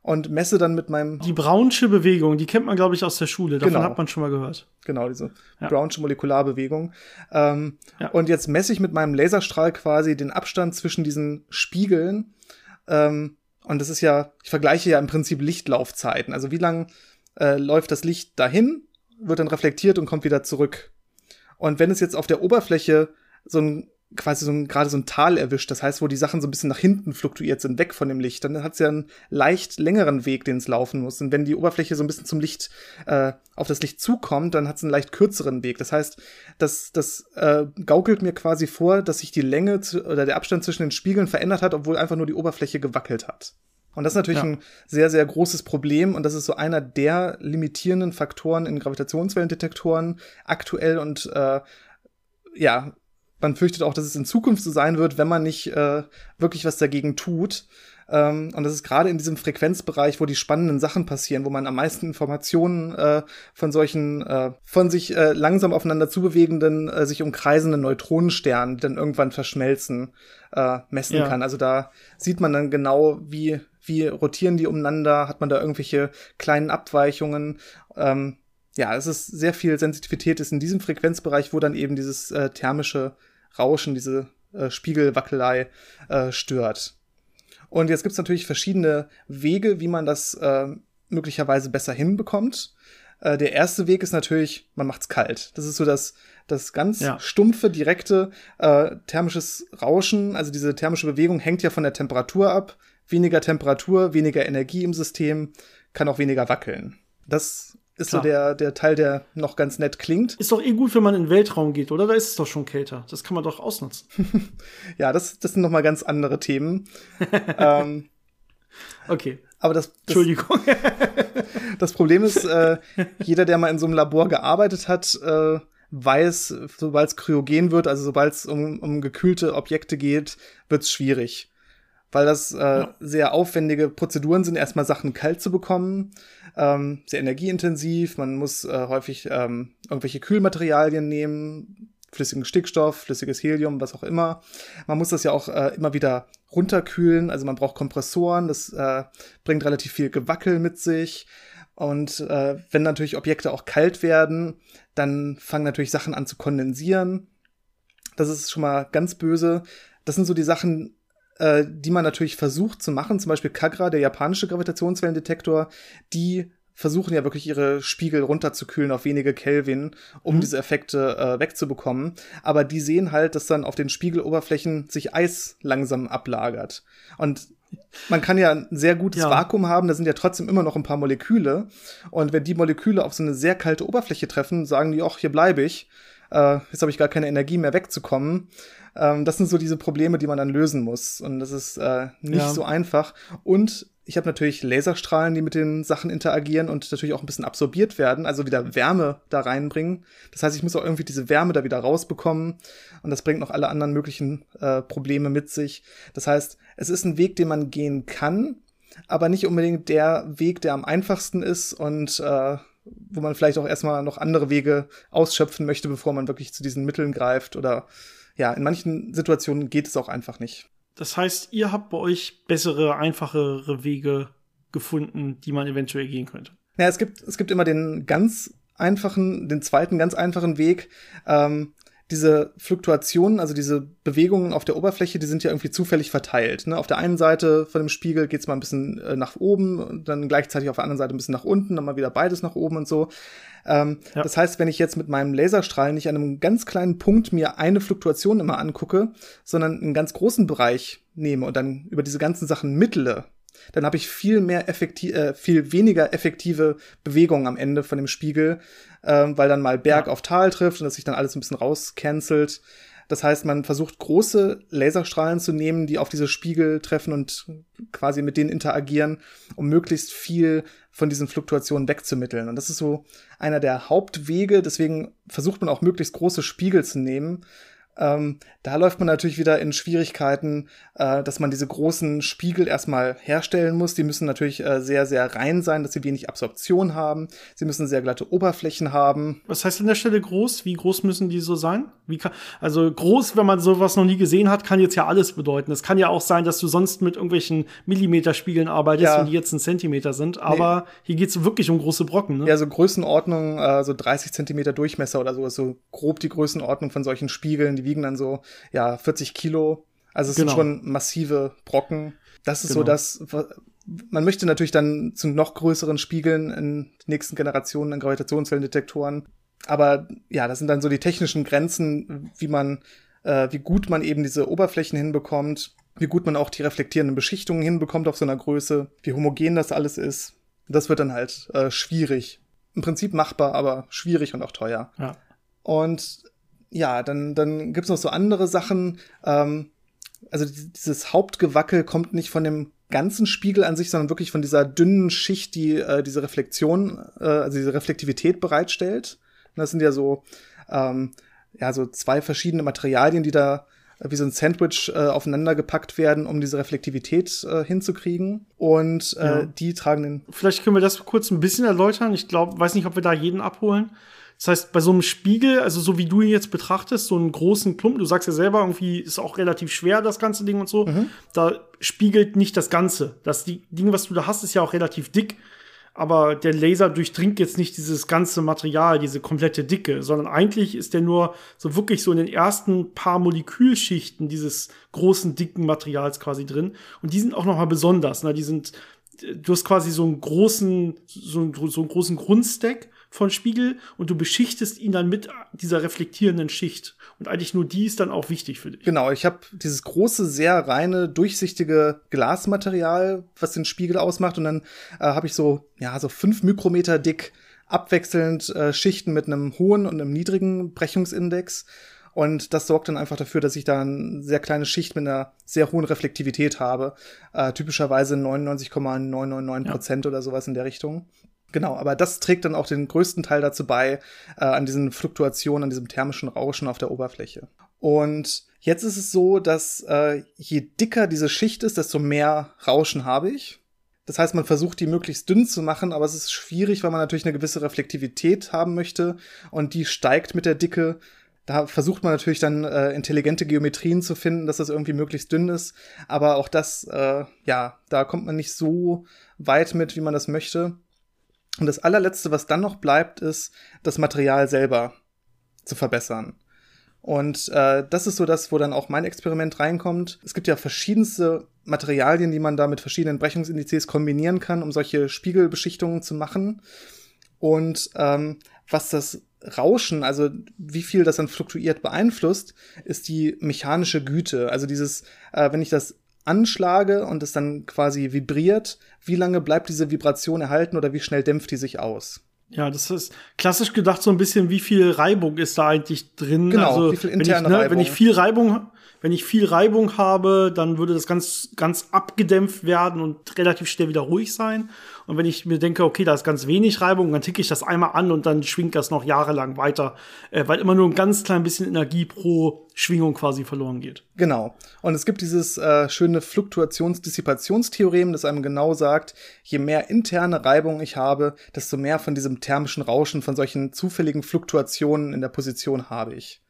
und messe dann mit meinem. Die Brownsche Bewegung, die kennt man, glaube ich, aus der Schule. Davon genau. hat man schon mal gehört. Genau, diese ja. Brownsche Molekularbewegung. Ähm, ja. Und jetzt messe ich mit meinem Laserstrahl quasi den Abstand zwischen diesen Spiegeln. Ähm, und das ist ja, ich vergleiche ja im Prinzip Lichtlaufzeiten. Also wie lang äh, läuft das Licht dahin, wird dann reflektiert und kommt wieder zurück. Und wenn es jetzt auf der Oberfläche so ein quasi so ein, gerade so ein Tal erwischt, das heißt, wo die Sachen so ein bisschen nach hinten fluktuiert sind, weg von dem Licht, dann hat es ja einen leicht längeren Weg, den es laufen muss. Und wenn die Oberfläche so ein bisschen zum Licht, äh, auf das Licht zukommt, dann hat es einen leicht kürzeren Weg. Das heißt, das, das äh, gaukelt mir quasi vor, dass sich die Länge zu, oder der Abstand zwischen den Spiegeln verändert hat, obwohl einfach nur die Oberfläche gewackelt hat. Und das ist natürlich ja. ein sehr, sehr großes Problem und das ist so einer der limitierenden Faktoren in Gravitationswellendetektoren aktuell und äh, ja, man fürchtet auch, dass es in Zukunft so sein wird, wenn man nicht äh, wirklich was dagegen tut. Ähm, und das ist gerade in diesem Frequenzbereich, wo die spannenden Sachen passieren, wo man am meisten Informationen äh, von solchen äh, von sich äh, langsam aufeinander zubewegenden, äh, sich umkreisenden Neutronensternen, die dann irgendwann verschmelzen, äh, messen ja. kann. Also da sieht man dann genau, wie wie rotieren die umeinander, hat man da irgendwelche kleinen Abweichungen. Ähm, ja, es ist sehr viel Sensitivität ist in diesem Frequenzbereich, wo dann eben dieses äh, thermische Rauschen, diese äh, Spiegelwackelei äh, stört. Und jetzt gibt's natürlich verschiedene Wege, wie man das äh, möglicherweise besser hinbekommt. Äh, der erste Weg ist natürlich, man macht's kalt. Das ist so das, das ganz ja. stumpfe, direkte äh, thermisches Rauschen. Also diese thermische Bewegung hängt ja von der Temperatur ab weniger Temperatur, weniger Energie im System, kann auch weniger wackeln. Das ist Klar. so der, der Teil, der noch ganz nett klingt. Ist doch eh gut, wenn man in den Weltraum geht, oder? Da ist es doch schon kälter. Das kann man doch ausnutzen. ja, das, das sind noch mal ganz andere Themen. ähm, okay. Aber das, das Entschuldigung. das Problem ist, äh, jeder, der mal in so einem Labor gearbeitet hat, äh, weiß, sobald es kryogen wird, also sobald es um, um gekühlte Objekte geht, wird es schwierig weil das äh, ja. sehr aufwendige Prozeduren sind, erstmal Sachen kalt zu bekommen, ähm, sehr energieintensiv, man muss äh, häufig ähm, irgendwelche Kühlmaterialien nehmen, flüssigen Stickstoff, flüssiges Helium, was auch immer. Man muss das ja auch äh, immer wieder runterkühlen, also man braucht Kompressoren, das äh, bringt relativ viel Gewackel mit sich. Und äh, wenn natürlich Objekte auch kalt werden, dann fangen natürlich Sachen an zu kondensieren. Das ist schon mal ganz böse. Das sind so die Sachen, äh, die man natürlich versucht zu machen, zum Beispiel Kagra, der japanische Gravitationswellendetektor, die versuchen ja wirklich ihre Spiegel runterzukühlen auf wenige Kelvin, um mhm. diese Effekte äh, wegzubekommen. Aber die sehen halt, dass dann auf den Spiegeloberflächen sich Eis langsam ablagert. Und man kann ja ein sehr gutes ja. Vakuum haben, da sind ja trotzdem immer noch ein paar Moleküle. Und wenn die Moleküle auf so eine sehr kalte Oberfläche treffen, sagen die, ach, hier bleibe ich. Äh, jetzt habe ich gar keine Energie mehr wegzukommen. Ähm, das sind so diese Probleme, die man dann lösen muss. Und das ist äh, nicht ja. so einfach. Und ich habe natürlich Laserstrahlen, die mit den Sachen interagieren und natürlich auch ein bisschen absorbiert werden, also wieder Wärme da reinbringen. Das heißt, ich muss auch irgendwie diese Wärme da wieder rausbekommen und das bringt noch alle anderen möglichen äh, Probleme mit sich. Das heißt, es ist ein Weg, den man gehen kann, aber nicht unbedingt der Weg, der am einfachsten ist und äh, wo man vielleicht auch erstmal noch andere Wege ausschöpfen möchte, bevor man wirklich zu diesen Mitteln greift oder ja, in manchen Situationen geht es auch einfach nicht. Das heißt, ihr habt bei euch bessere, einfachere Wege gefunden, die man eventuell gehen könnte. Ja, es gibt, es gibt immer den ganz einfachen, den zweiten ganz einfachen Weg. Ähm, diese Fluktuationen, also diese Bewegungen auf der Oberfläche, die sind ja irgendwie zufällig verteilt. Ne? Auf der einen Seite von dem Spiegel geht's mal ein bisschen äh, nach oben und dann gleichzeitig auf der anderen Seite ein bisschen nach unten, dann mal wieder beides nach oben und so. Ähm, ja. Das heißt, wenn ich jetzt mit meinem Laserstrahl nicht an einem ganz kleinen Punkt mir eine Fluktuation immer angucke, sondern einen ganz großen Bereich nehme und dann über diese ganzen Sachen mittele, dann habe ich viel mehr effektiv, äh, viel weniger effektive Bewegungen am Ende von dem Spiegel, äh, weil dann mal Berg ja. auf Tal trifft und das sich dann alles ein bisschen rauscancelt. Das heißt, man versucht große Laserstrahlen zu nehmen, die auf diese Spiegel treffen und quasi mit denen interagieren, um möglichst viel von diesen Fluktuationen wegzumitteln. Und das ist so einer der Hauptwege. Deswegen versucht man auch möglichst große Spiegel zu nehmen, ähm, da läuft man natürlich wieder in Schwierigkeiten, äh, dass man diese großen Spiegel erstmal herstellen muss. Die müssen natürlich äh, sehr, sehr rein sein, dass sie wenig Absorption haben. Sie müssen sehr glatte Oberflächen haben. Was heißt an der Stelle groß? Wie groß müssen die so sein? Kann, also groß, wenn man sowas noch nie gesehen hat, kann jetzt ja alles bedeuten. Es kann ja auch sein, dass du sonst mit irgendwelchen Millimeterspiegeln arbeitest, ja. und die jetzt ein Zentimeter sind. Aber nee. hier geht's wirklich um große Brocken. Ne? Ja, so Größenordnung, äh, so 30 Zentimeter Durchmesser oder so ist so grob die Größenordnung von solchen Spiegeln die wiegen dann so, ja, 40 Kilo. Also es genau. sind schon massive Brocken. Das ist genau. so das, man möchte natürlich dann zu noch größeren Spiegeln in nächsten Generationen an Gravitationswellendetektoren. Aber ja, das sind dann so die technischen Grenzen, wie man, äh, wie gut man eben diese Oberflächen hinbekommt, wie gut man auch die reflektierenden Beschichtungen hinbekommt auf so einer Größe, wie homogen das alles ist. Das wird dann halt äh, schwierig. Im Prinzip machbar, aber schwierig und auch teuer. Ja. Und ja, dann, dann gibt's noch so andere Sachen. Ähm, also dieses Hauptgewackel kommt nicht von dem ganzen Spiegel an sich, sondern wirklich von dieser dünnen Schicht, die äh, diese Reflexion, äh, also diese Reflektivität bereitstellt. Und das sind ja so, ähm, ja, so zwei verschiedene Materialien, die da äh, wie so ein Sandwich äh, aufeinander gepackt werden, um diese Reflektivität äh, hinzukriegen. Und äh, ja. die tragen den. Vielleicht können wir das kurz ein bisschen erläutern. Ich glaube, weiß nicht, ob wir da jeden abholen. Das heißt, bei so einem Spiegel, also so wie du ihn jetzt betrachtest, so einen großen Klumpen, du sagst ja selber, irgendwie ist auch relativ schwer, das ganze Ding und so, mhm. da spiegelt nicht das Ganze. Das Ding, was du da hast, ist ja auch relativ dick, aber der Laser durchdringt jetzt nicht dieses ganze Material, diese komplette Dicke, sondern eigentlich ist der nur so wirklich so in den ersten paar Molekülschichten dieses großen, dicken Materials quasi drin. Und die sind auch nochmal besonders. Ne? Die sind, du hast quasi so einen großen, so einen, so einen großen Grundstack von Spiegel und du beschichtest ihn dann mit dieser reflektierenden Schicht. Und eigentlich nur die ist dann auch wichtig für dich. Genau, ich habe dieses große, sehr reine, durchsichtige Glasmaterial, was den Spiegel ausmacht. Und dann äh, habe ich so, ja, so fünf Mikrometer dick abwechselnd äh, Schichten mit einem hohen und einem niedrigen Brechungsindex. Und das sorgt dann einfach dafür, dass ich da eine sehr kleine Schicht mit einer sehr hohen Reflektivität habe. Äh, typischerweise 99,999 Prozent ja. oder sowas in der Richtung. Genau, aber das trägt dann auch den größten Teil dazu bei, äh, an diesen Fluktuationen, an diesem thermischen Rauschen auf der Oberfläche. Und jetzt ist es so, dass äh, je dicker diese Schicht ist, desto mehr Rauschen habe ich. Das heißt, man versucht, die möglichst dünn zu machen, aber es ist schwierig, weil man natürlich eine gewisse Reflektivität haben möchte und die steigt mit der Dicke. Da versucht man natürlich dann äh, intelligente Geometrien zu finden, dass das irgendwie möglichst dünn ist. Aber auch das, äh, ja, da kommt man nicht so weit mit, wie man das möchte. Und das allerletzte, was dann noch bleibt, ist, das Material selber zu verbessern. Und äh, das ist so das, wo dann auch mein Experiment reinkommt. Es gibt ja verschiedenste Materialien, die man da mit verschiedenen Brechungsindizes kombinieren kann, um solche Spiegelbeschichtungen zu machen. Und ähm, was das Rauschen, also wie viel das dann fluktuiert beeinflusst, ist die mechanische Güte. Also dieses, äh, wenn ich das anschlage und es dann quasi vibriert, wie lange bleibt diese Vibration erhalten oder wie schnell dämpft die sich aus? Ja, das ist klassisch gedacht so ein bisschen, wie viel Reibung ist da eigentlich drin. Genau, also, wie viel interne wenn ich, ne, Wenn ich viel Reibung, wenn ich viel Reibung habe, dann würde das ganz, ganz abgedämpft werden und relativ schnell wieder ruhig sein. Und wenn ich mir denke, okay, da ist ganz wenig Reibung, dann ticke ich das einmal an und dann schwingt das noch jahrelang weiter, äh, weil immer nur ein ganz klein bisschen Energie pro Schwingung quasi verloren geht. Genau. Und es gibt dieses äh, schöne Fluktuations-Dissipationstheorem, das einem genau sagt, je mehr interne Reibung ich habe, desto mehr von diesem thermischen Rauschen, von solchen zufälligen Fluktuationen in der Position habe ich.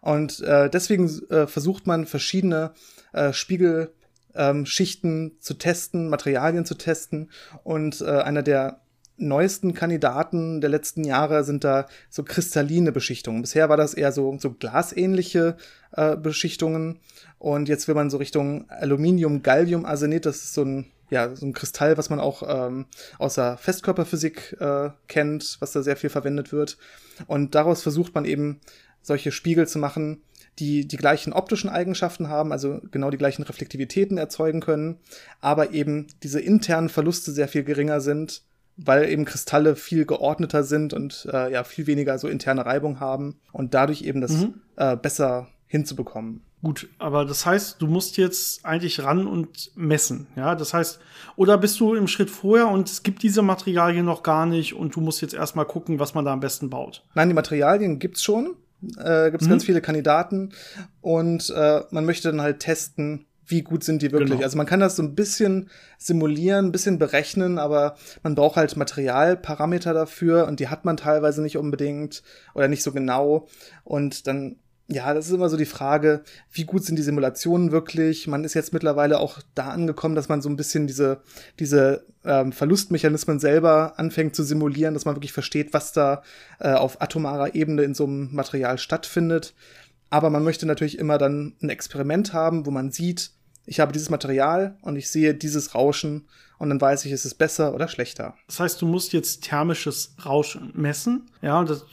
Und äh, deswegen äh, versucht man verschiedene äh, Spiegelschichten ähm, zu testen, Materialien zu testen. Und äh, einer der neuesten Kandidaten der letzten Jahre sind da so kristalline Beschichtungen. Bisher war das eher so, so glasähnliche äh, Beschichtungen. Und jetzt will man so Richtung Aluminium, Gallium, Arsenid, das ist so ein ja, so ein Kristall, was man auch ähm, aus der Festkörperphysik äh, kennt, was da sehr viel verwendet wird. Und daraus versucht man eben solche Spiegel zu machen, die die gleichen optischen Eigenschaften haben, also genau die gleichen Reflektivitäten erzeugen können, aber eben diese internen Verluste sehr viel geringer sind, weil eben Kristalle viel geordneter sind und äh, ja viel weniger so interne Reibung haben und dadurch eben das mhm. äh, besser hinzubekommen. Gut, aber das heißt, du musst jetzt eigentlich ran und messen, ja? Das heißt, oder bist du im Schritt vorher und es gibt diese Materialien noch gar nicht und du musst jetzt erstmal gucken, was man da am besten baut? Nein, die Materialien gibt's schon äh, gibt es mhm. ganz viele Kandidaten und äh, man möchte dann halt testen, wie gut sind die wirklich. Genau. Also man kann das so ein bisschen simulieren, ein bisschen berechnen, aber man braucht halt Materialparameter dafür und die hat man teilweise nicht unbedingt oder nicht so genau. Und dann ja, das ist immer so die Frage, wie gut sind die Simulationen wirklich? Man ist jetzt mittlerweile auch da angekommen, dass man so ein bisschen diese, diese ähm, Verlustmechanismen selber anfängt zu simulieren, dass man wirklich versteht, was da äh, auf atomarer Ebene in so einem Material stattfindet. Aber man möchte natürlich immer dann ein Experiment haben, wo man sieht, ich habe dieses Material und ich sehe dieses Rauschen und dann weiß ich, ist es besser oder schlechter. Das heißt, du musst jetzt thermisches Rauschen messen. Ja, das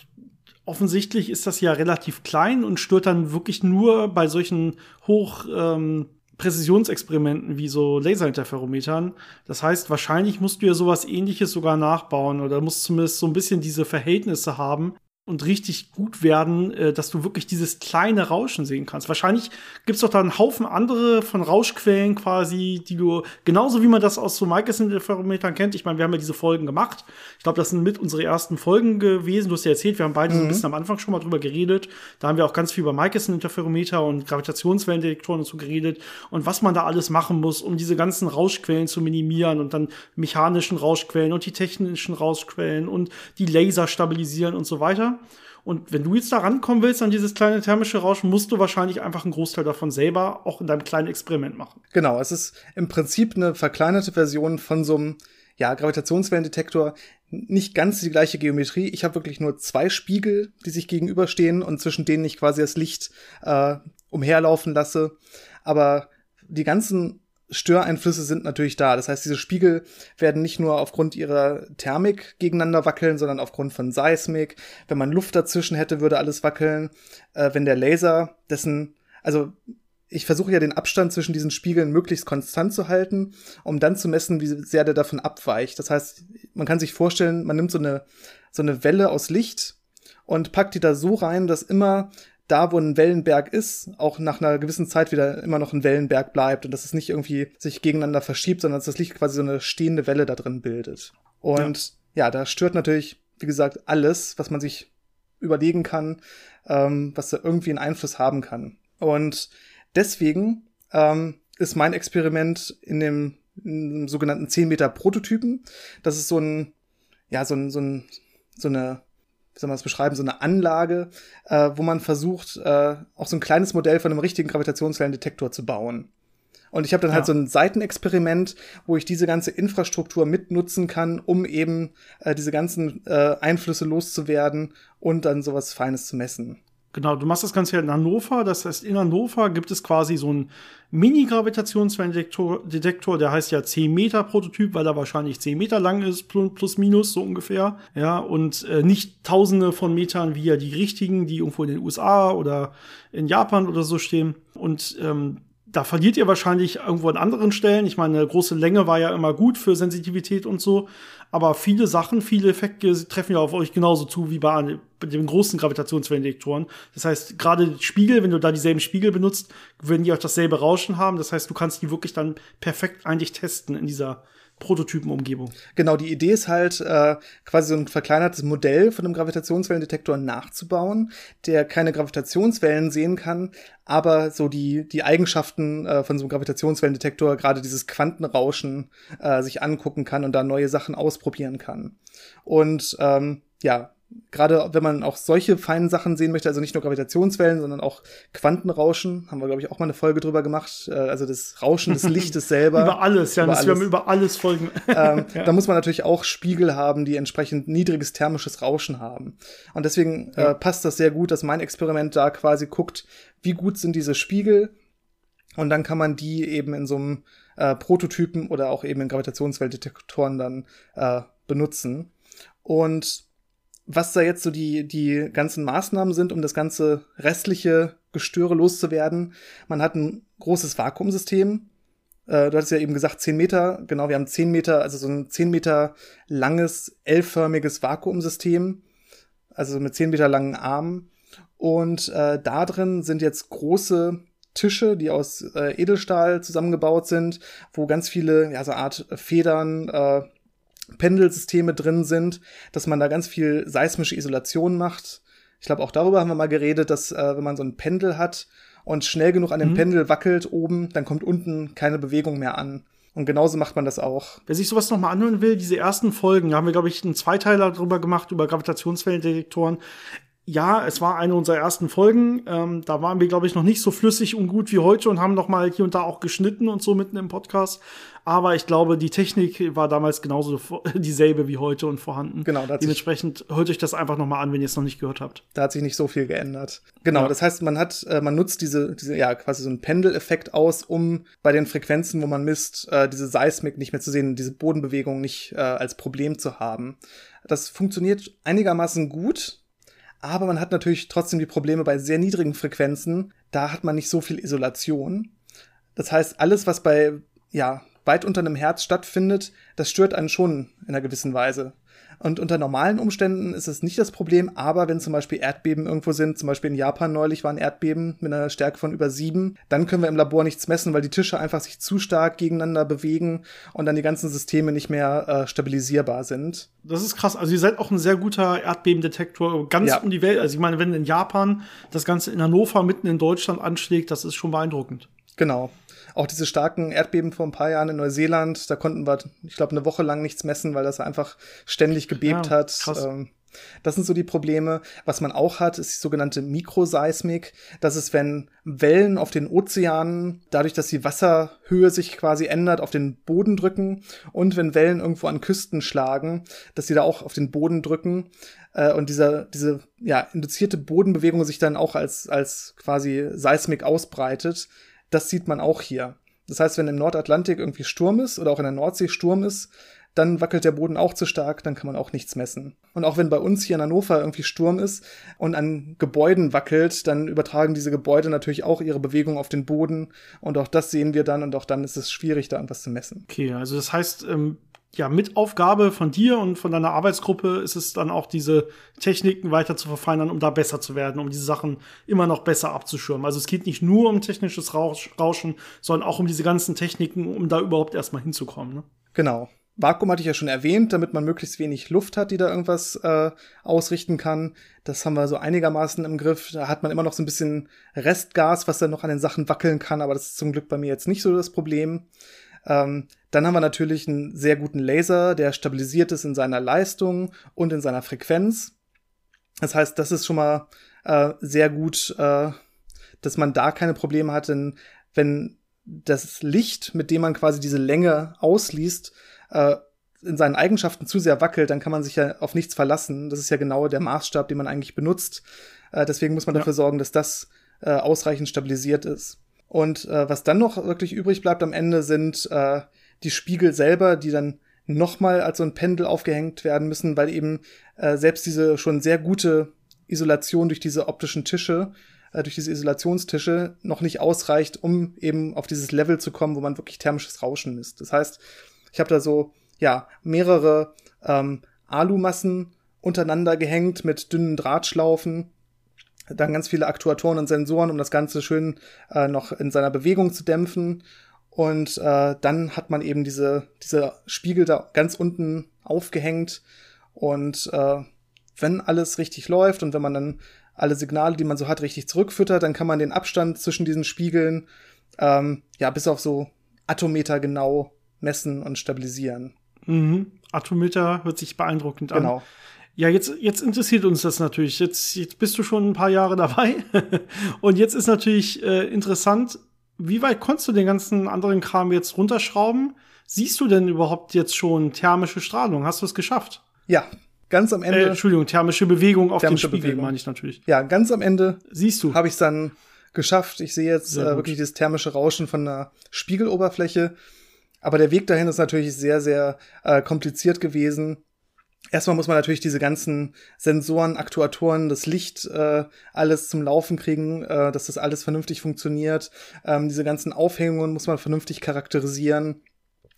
offensichtlich ist das ja relativ klein und stört dann wirklich nur bei solchen hoch ähm, Präzisionsexperimenten wie so Laserinterferometern. Das heißt, wahrscheinlich musst du ja sowas ähnliches sogar nachbauen oder musst zumindest so ein bisschen diese Verhältnisse haben, und richtig gut werden, äh, dass du wirklich dieses kleine Rauschen sehen kannst. Wahrscheinlich gibt's doch da einen Haufen andere von Rauschquellen quasi, die du, genauso wie man das aus so Michelson-Interferometern kennt. Ich meine, wir haben ja diese Folgen gemacht. Ich glaube, das sind mit unsere ersten Folgen gewesen. Du hast ja erzählt, wir haben beide mhm. so ein mhm. bisschen am Anfang schon mal drüber geredet. Da haben wir auch ganz viel über Michelson-Interferometer und Gravitationswellendetektoren und so geredet und was man da alles machen muss, um diese ganzen Rauschquellen zu minimieren und dann mechanischen Rauschquellen und die technischen Rauschquellen und die Laser stabilisieren und so weiter. Und wenn du jetzt da rankommen willst an dieses kleine thermische Rauschen, musst du wahrscheinlich einfach einen Großteil davon selber auch in deinem kleinen Experiment machen. Genau, es ist im Prinzip eine verkleinerte Version von so einem ja, Gravitationswellendetektor. Nicht ganz die gleiche Geometrie. Ich habe wirklich nur zwei Spiegel, die sich gegenüberstehen und zwischen denen ich quasi das Licht äh, umherlaufen lasse. Aber die ganzen Störeinflüsse sind natürlich da. Das heißt, diese Spiegel werden nicht nur aufgrund ihrer Thermik gegeneinander wackeln, sondern aufgrund von Seismik. Wenn man Luft dazwischen hätte, würde alles wackeln. Äh, wenn der Laser dessen, also ich versuche ja den Abstand zwischen diesen Spiegeln möglichst konstant zu halten, um dann zu messen, wie sehr der davon abweicht. Das heißt, man kann sich vorstellen, man nimmt so eine, so eine Welle aus Licht und packt die da so rein, dass immer da, wo ein Wellenberg ist, auch nach einer gewissen Zeit wieder immer noch ein Wellenberg bleibt und dass es nicht irgendwie sich gegeneinander verschiebt, sondern dass das Licht quasi so eine stehende Welle da drin bildet. Und ja, ja da stört natürlich, wie gesagt, alles, was man sich überlegen kann, ähm, was da irgendwie einen Einfluss haben kann. Und deswegen ähm, ist mein Experiment in dem, in dem sogenannten 10 Meter Prototypen. Das ist so ein, ja, so ein, so ein, so eine wie soll man das beschreiben, so eine Anlage, äh, wo man versucht, äh, auch so ein kleines Modell von einem richtigen Gravitationswellendetektor zu bauen. Und ich habe dann halt ja. halt so ein Seitenexperiment, wo ich diese ganze Infrastruktur mitnutzen kann, um eben äh, diese ganzen äh, Einflüsse loszuwerden und dann sowas Feines zu messen. Genau, du machst das Ganze ja in Hannover. Das heißt, in Hannover gibt es quasi so einen Mini-Gravitationswellendetektor, Detektor, der heißt ja 10 Meter Prototyp, weil er wahrscheinlich 10 Meter lang ist, plus minus so ungefähr. Ja, und äh, nicht tausende von Metern wie ja die richtigen, die irgendwo in den USA oder in Japan oder so stehen. Und ähm, da verliert ihr wahrscheinlich irgendwo an anderen Stellen. Ich meine, eine große Länge war ja immer gut für Sensitivität und so. Aber viele Sachen, viele Effekte treffen ja auf euch genauso zu wie bei, den großen Gravitationswellendetektoren. Das heißt, gerade Spiegel, wenn du da dieselben Spiegel benutzt, würden die auch dasselbe Rauschen haben. Das heißt, du kannst die wirklich dann perfekt eigentlich testen in dieser Prototypenumgebung. Genau, die Idee ist halt, äh, quasi so ein verkleinertes Modell von einem Gravitationswellendetektor nachzubauen, der keine Gravitationswellen sehen kann, aber so die, die Eigenschaften äh, von so einem Gravitationswellendetektor, gerade dieses Quantenrauschen, äh, sich angucken kann und da neue Sachen ausprobieren kann. Und ähm, ja, gerade wenn man auch solche feinen Sachen sehen möchte, also nicht nur Gravitationswellen, sondern auch Quantenrauschen, haben wir, glaube ich, auch mal eine Folge drüber gemacht, äh, also das Rauschen des Lichtes selber. über alles, ja, über das, alles. wir haben über alles Folgen. ähm, ja. Da muss man natürlich auch Spiegel haben, die entsprechend niedriges thermisches Rauschen haben. Und deswegen äh, ja. äh, passt das sehr gut, dass mein Experiment da quasi guckt, wie gut sind diese Spiegel und dann kann man die eben in so einem äh, Prototypen oder auch eben in Gravitationsweltdetektoren dann äh, benutzen. Und was da jetzt so die, die ganzen Maßnahmen sind, um das ganze restliche Gestöre loszuwerden. Man hat ein großes Vakuumsystem. Äh, du hattest ja eben gesagt, 10 Meter. Genau, wir haben 10 Meter, also so ein 10 Meter langes, L-förmiges Vakuumsystem. Also mit 10 Meter langen Armen. Und äh, da drin sind jetzt große Tische, die aus äh, Edelstahl zusammengebaut sind, wo ganz viele, ja, so Art Federn, äh, Pendelsysteme drin sind, dass man da ganz viel seismische Isolation macht. Ich glaube, auch darüber haben wir mal geredet, dass äh, wenn man so ein Pendel hat und schnell genug an dem mhm. Pendel wackelt oben, dann kommt unten keine Bewegung mehr an. Und genauso macht man das auch. Wer sich sowas nochmal anhören will, diese ersten Folgen, da haben wir, glaube ich, einen Zweiteiler drüber gemacht, über Gravitationswellendetektoren ja, es war eine unserer ersten Folgen. Ähm, da waren wir, glaube ich, noch nicht so flüssig und gut wie heute und haben noch mal hier und da auch geschnitten und so mitten im Podcast. Aber ich glaube, die Technik war damals genauso dieselbe wie heute und vorhanden. Genau. Dementsprechend hört euch das einfach noch mal an, wenn ihr es noch nicht gehört habt. Da hat sich nicht so viel geändert. Genau. Ja. Das heißt, man hat, äh, man nutzt diese, diese, ja, quasi so einen Pendeleffekt aus, um bei den Frequenzen, wo man misst, äh, diese Seismik nicht mehr zu sehen, diese Bodenbewegung nicht äh, als Problem zu haben. Das funktioniert einigermaßen gut aber man hat natürlich trotzdem die Probleme bei sehr niedrigen Frequenzen. Da hat man nicht so viel Isolation. Das heißt, alles, was bei, ja, weit unter einem Herz stattfindet, das stört einen schon in einer gewissen Weise. Und unter normalen Umständen ist es nicht das Problem, aber wenn zum Beispiel Erdbeben irgendwo sind, zum Beispiel in Japan neulich waren Erdbeben mit einer Stärke von über sieben, dann können wir im Labor nichts messen, weil die Tische einfach sich zu stark gegeneinander bewegen und dann die ganzen Systeme nicht mehr äh, stabilisierbar sind. Das ist krass. Also ihr seid auch ein sehr guter Erdbebendetektor ganz ja. um die Welt. Also ich meine, wenn in Japan das Ganze in Hannover mitten in Deutschland anschlägt, das ist schon beeindruckend. Genau. Auch diese starken Erdbeben vor ein paar Jahren in Neuseeland, da konnten wir, ich glaube, eine Woche lang nichts messen, weil das einfach ständig gebebt ja, hat. Krass. Ähm, das sind so die Probleme. Was man auch hat, ist die sogenannte Mikroseismik. Das ist, wenn Wellen auf den Ozeanen, dadurch, dass die Wasserhöhe sich quasi ändert, auf den Boden drücken und wenn Wellen irgendwo an Küsten schlagen, dass sie da auch auf den Boden drücken äh, und dieser, diese ja, induzierte Bodenbewegung sich dann auch als, als quasi Seismik ausbreitet. Das sieht man auch hier. Das heißt, wenn im Nordatlantik irgendwie Sturm ist oder auch in der Nordsee Sturm ist, dann wackelt der Boden auch zu stark, dann kann man auch nichts messen. Und auch wenn bei uns hier in Hannover irgendwie Sturm ist und an Gebäuden wackelt, dann übertragen diese Gebäude natürlich auch ihre Bewegung auf den Boden und auch das sehen wir dann und auch dann ist es schwierig, da irgendwas zu messen. Okay, also das heißt, ähm, ja, mit Aufgabe von dir und von deiner Arbeitsgruppe ist es dann auch, diese Techniken weiter zu verfeinern, um da besser zu werden, um diese Sachen immer noch besser abzuschirmen. Also es geht nicht nur um technisches Rauschen, sondern auch um diese ganzen Techniken, um da überhaupt erstmal hinzukommen. Ne? Genau. Vakuum hatte ich ja schon erwähnt, damit man möglichst wenig Luft hat, die da irgendwas äh, ausrichten kann. Das haben wir so einigermaßen im Griff. Da hat man immer noch so ein bisschen Restgas, was dann noch an den Sachen wackeln kann, aber das ist zum Glück bei mir jetzt nicht so das Problem. Ähm, dann haben wir natürlich einen sehr guten Laser, der stabilisiert ist in seiner Leistung und in seiner Frequenz. Das heißt, das ist schon mal äh, sehr gut, äh, dass man da keine Probleme hat, denn wenn das Licht, mit dem man quasi diese Länge ausliest, äh, in seinen Eigenschaften zu sehr wackelt, dann kann man sich ja auf nichts verlassen. Das ist ja genau der Maßstab, den man eigentlich benutzt. Äh, deswegen muss man ja. dafür sorgen, dass das äh, ausreichend stabilisiert ist. Und äh, was dann noch wirklich übrig bleibt am Ende sind äh, die Spiegel selber, die dann nochmal als so ein Pendel aufgehängt werden müssen, weil eben äh, selbst diese schon sehr gute Isolation durch diese optischen Tische, äh, durch diese Isolationstische noch nicht ausreicht, um eben auf dieses Level zu kommen, wo man wirklich thermisches Rauschen misst. Das heißt, ich habe da so ja mehrere ähm, Alumassen untereinander gehängt mit dünnen Drahtschlaufen, dann ganz viele Aktuatoren und Sensoren, um das Ganze schön äh, noch in seiner Bewegung zu dämpfen. Und äh, dann hat man eben diese, diese Spiegel da ganz unten aufgehängt. Und äh, wenn alles richtig läuft und wenn man dann alle Signale, die man so hat, richtig zurückfüttert, dann kann man den Abstand zwischen diesen Spiegeln ähm, ja bis auf so Atometer genau messen und stabilisieren. Mhm. Atometer hört sich beeindruckend an. Genau. Ja, jetzt, jetzt interessiert uns das natürlich. Jetzt, jetzt bist du schon ein paar Jahre dabei. und jetzt ist natürlich äh, interessant, wie weit konntest du den ganzen anderen Kram jetzt runterschrauben? Siehst du denn überhaupt jetzt schon thermische Strahlung? Hast du es geschafft? Ja, ganz am Ende. Äh, Entschuldigung, thermische Bewegung auf thermische den Spiegel, meine ich natürlich. Ja, ganz am Ende. Siehst du. Habe ich es dann geschafft. Ich sehe jetzt äh, wirklich das thermische Rauschen von der Spiegeloberfläche. Aber der Weg dahin ist natürlich sehr, sehr äh, kompliziert gewesen. Erstmal muss man natürlich diese ganzen Sensoren, Aktuatoren, das Licht, äh, alles zum Laufen kriegen, äh, dass das alles vernünftig funktioniert. Ähm, diese ganzen Aufhängungen muss man vernünftig charakterisieren.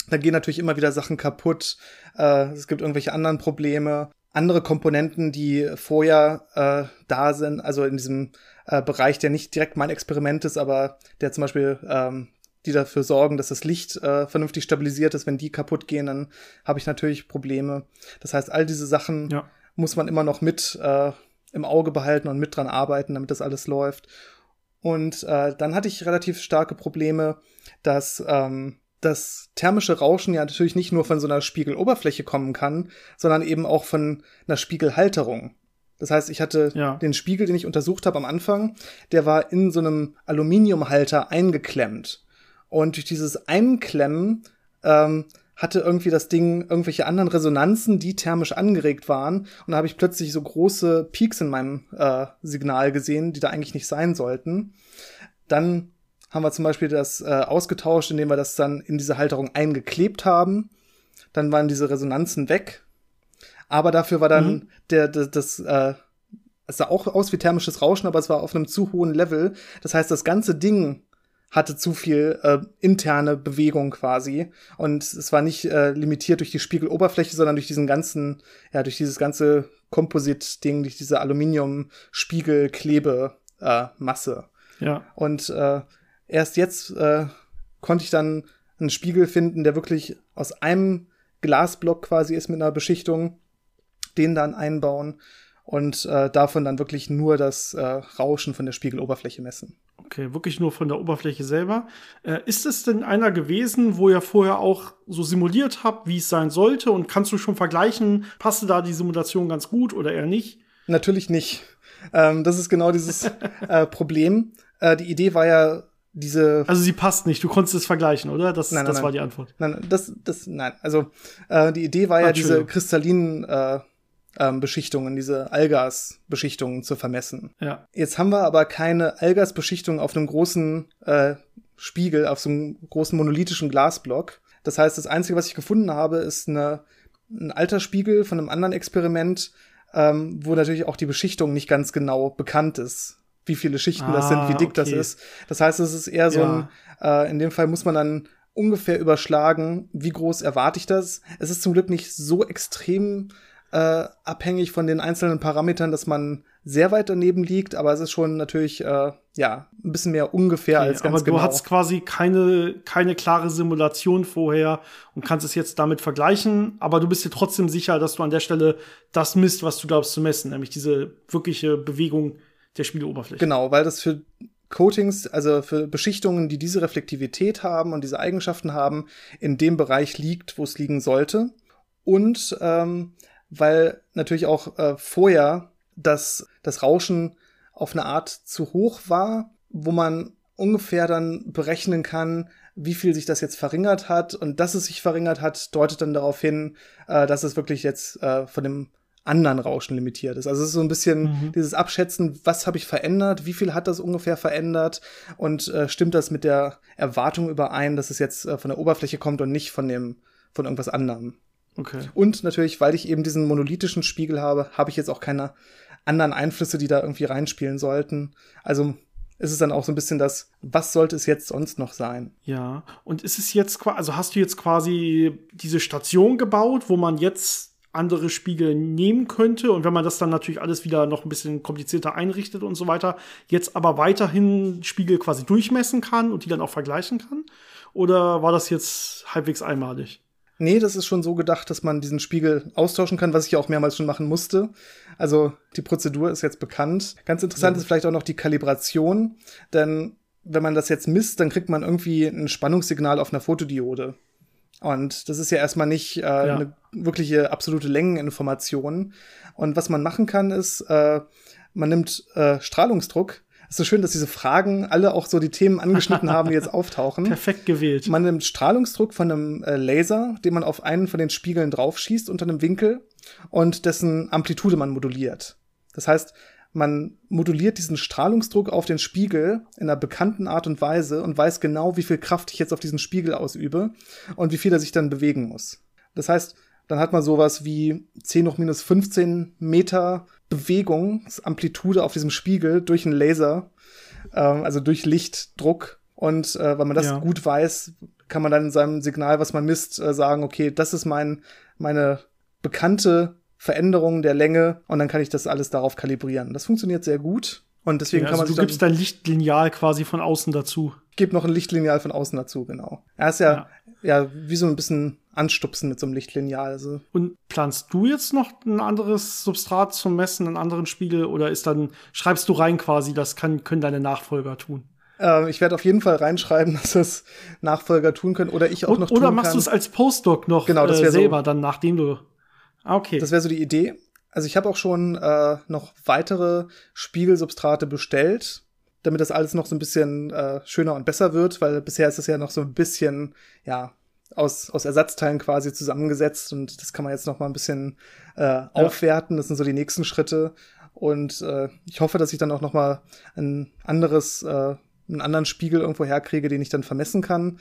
Da gehen natürlich immer wieder Sachen kaputt. Äh, es gibt irgendwelche anderen Probleme. Andere Komponenten, die vorher äh, da sind, also in diesem äh, Bereich, der nicht direkt mein Experiment ist, aber der zum Beispiel ähm, die dafür sorgen, dass das Licht äh, vernünftig stabilisiert ist. Wenn die kaputt gehen, dann habe ich natürlich Probleme. Das heißt, all diese Sachen ja. muss man immer noch mit äh, im Auge behalten und mit dran arbeiten, damit das alles läuft. Und äh, dann hatte ich relativ starke Probleme, dass ähm, das thermische Rauschen ja natürlich nicht nur von so einer Spiegeloberfläche kommen kann, sondern eben auch von einer Spiegelhalterung. Das heißt, ich hatte ja. den Spiegel, den ich untersucht habe am Anfang, der war in so einem Aluminiumhalter eingeklemmt. Und durch dieses Einklemmen ähm, hatte irgendwie das Ding irgendwelche anderen Resonanzen, die thermisch angeregt waren. Und da habe ich plötzlich so große Peaks in meinem äh, Signal gesehen, die da eigentlich nicht sein sollten. Dann haben wir zum Beispiel das äh, ausgetauscht, indem wir das dann in diese Halterung eingeklebt haben. Dann waren diese Resonanzen weg. Aber dafür war dann mhm. der, der, das, äh, es sah auch aus wie thermisches Rauschen, aber es war auf einem zu hohen Level. Das heißt, das ganze Ding hatte zu viel äh, interne Bewegung quasi und es war nicht äh, limitiert durch die Spiegeloberfläche, sondern durch diesen ganzen, ja, durch dieses ganze Komposit-Ding, durch diese Aluminium-Spiegel-Klebe-Masse. Äh, ja. Und äh, erst jetzt äh, konnte ich dann einen Spiegel finden, der wirklich aus einem Glasblock quasi ist mit einer Beschichtung, den dann einbauen und äh, davon dann wirklich nur das äh, Rauschen von der Spiegeloberfläche messen. Okay, wirklich nur von der Oberfläche selber. Äh, ist es denn einer gewesen, wo ihr vorher auch so simuliert habt, wie es sein sollte? Und kannst du schon vergleichen, passte da die Simulation ganz gut oder eher nicht? Natürlich nicht. Ähm, das ist genau dieses äh, Problem. Äh, die Idee war ja, diese. Also sie passt nicht, du konntest es vergleichen, oder? Das, nein, nein, das nein. war die Antwort. Nein, das, das, nein. Also äh, die Idee war ja, diese kristallinen äh, ähm, Beschichtungen, diese Allgas-Beschichtungen zu vermessen. Ja. Jetzt haben wir aber keine Allgas-Beschichtung auf einem großen äh, Spiegel, auf so einem großen monolithischen Glasblock. Das heißt, das Einzige, was ich gefunden habe, ist eine, ein alter Spiegel von einem anderen Experiment, ähm, wo natürlich auch die Beschichtung nicht ganz genau bekannt ist. Wie viele Schichten ah, das sind, wie dick okay. das ist. Das heißt, es ist eher so ja. ein, äh, in dem Fall muss man dann ungefähr überschlagen, wie groß erwarte ich das. Es ist zum Glück nicht so extrem äh, abhängig von den einzelnen Parametern, dass man sehr weit daneben liegt, aber es ist schon natürlich äh, ja ein bisschen mehr ungefähr okay, als ganz aber genau. Aber du hast quasi keine keine klare Simulation vorher und kannst es jetzt damit vergleichen, aber du bist dir trotzdem sicher, dass du an der Stelle das misst, was du glaubst zu messen, nämlich diese wirkliche Bewegung der Spiegeloberfläche. Genau, weil das für Coatings, also für Beschichtungen, die diese Reflektivität haben und diese Eigenschaften haben, in dem Bereich liegt, wo es liegen sollte. Und ähm, weil natürlich auch äh, vorher das, das Rauschen auf eine Art zu hoch war, wo man ungefähr dann berechnen kann, wie viel sich das jetzt verringert hat. Und dass es sich verringert hat, deutet dann darauf hin, äh, dass es wirklich jetzt äh, von dem anderen Rauschen limitiert ist. Also es ist so ein bisschen Mhm. dieses Abschätzen, was habe ich verändert, wie viel hat das ungefähr verändert und äh, stimmt das mit der Erwartung überein, dass es jetzt äh, von der Oberfläche kommt und nicht von dem von irgendwas anderem. Okay. Und natürlich, weil ich eben diesen monolithischen Spiegel habe, habe ich jetzt auch keine anderen Einflüsse, die da irgendwie reinspielen sollten. Also ist es dann auch so ein bisschen das, was sollte es jetzt sonst noch sein? Ja. Und ist es jetzt quasi, also hast du jetzt quasi diese Station gebaut, wo man jetzt andere Spiegel nehmen könnte und wenn man das dann natürlich alles wieder noch ein bisschen komplizierter einrichtet und so weiter, jetzt aber weiterhin Spiegel quasi durchmessen kann und die dann auch vergleichen kann? Oder war das jetzt halbwegs einmalig? Nee, das ist schon so gedacht, dass man diesen Spiegel austauschen kann, was ich ja auch mehrmals schon machen musste. Also die Prozedur ist jetzt bekannt. Ganz interessant Ja. ist vielleicht auch noch die Kalibration, denn wenn man das jetzt misst, dann kriegt man irgendwie ein Spannungssignal auf einer Fotodiode. Und das ist ja erstmal nicht äh, Ja. eine wirkliche absolute Längeninformation. Und was man machen kann, ist, äh, man nimmt äh, Strahlungsdruck. Es ist so schön, dass diese Fragen alle auch so die Themen angeschnitten haben, die jetzt auftauchen. Perfekt gewählt. Man nimmt Strahlungsdruck von einem äh, Laser, den man auf einen von den Spiegeln draufschießt unter einem Winkel und dessen Amplitude man moduliert. Das heißt, man moduliert diesen Strahlungsdruck auf den Spiegel in einer bekannten Art und Weise und weiß genau, wie viel Kraft ich jetzt auf diesen Spiegel ausübe und wie viel er sich dann bewegen muss. Das heißt, dann hat man sowas wie 10 hoch minus 15 Meter Bewegungsamplitude auf diesem Spiegel durch einen Laser, ähm, also durch Lichtdruck. Und äh, weil man das Ja. gut weiß, kann man dann in seinem Signal, was man misst, äh, sagen, okay, das ist mein, meine bekannte Veränderung der Länge und dann kann ich das alles darauf kalibrieren. Das funktioniert sehr gut. Und deswegen Ja, kann also man du sich dann, gibst dein Lichtlineal quasi von außen dazu. gibt noch ein Lichtlineal von außen dazu, genau. Er ist ja, ja, wie so ein bisschen anstupsen mit so einem Lichtlineal. Also Und planst du jetzt noch ein anderes Substrat zum Messen, einen anderen Spiegel oder ist dann, schreibst du rein quasi, das kann, können deine Nachfolger tun? äh, ich werde auf jeden Fall reinschreiben, dass das Nachfolger tun können oder ich auch noch tun oder machst du es als Postdoc noch Genau, das äh, wär so- selber, dann nachdem du. Ah, okay. Das wäre so die Idee. Also ich habe auch schon äh, noch weitere Spiegelsubstrate bestellt, damit das alles noch so ein bisschen äh, schöner und besser wird, weil bisher ist es ja noch so ein bisschen, ja, aus, aus Ersatzteilen quasi zusammengesetzt und das kann man jetzt noch mal ein bisschen äh, aufwerten. Das sind so die nächsten Schritte. Und äh, ich hoffe, dass ich dann auch noch mal ein anderes, äh, einen anderen Spiegel irgendwo herkriege, den ich dann vermessen kann.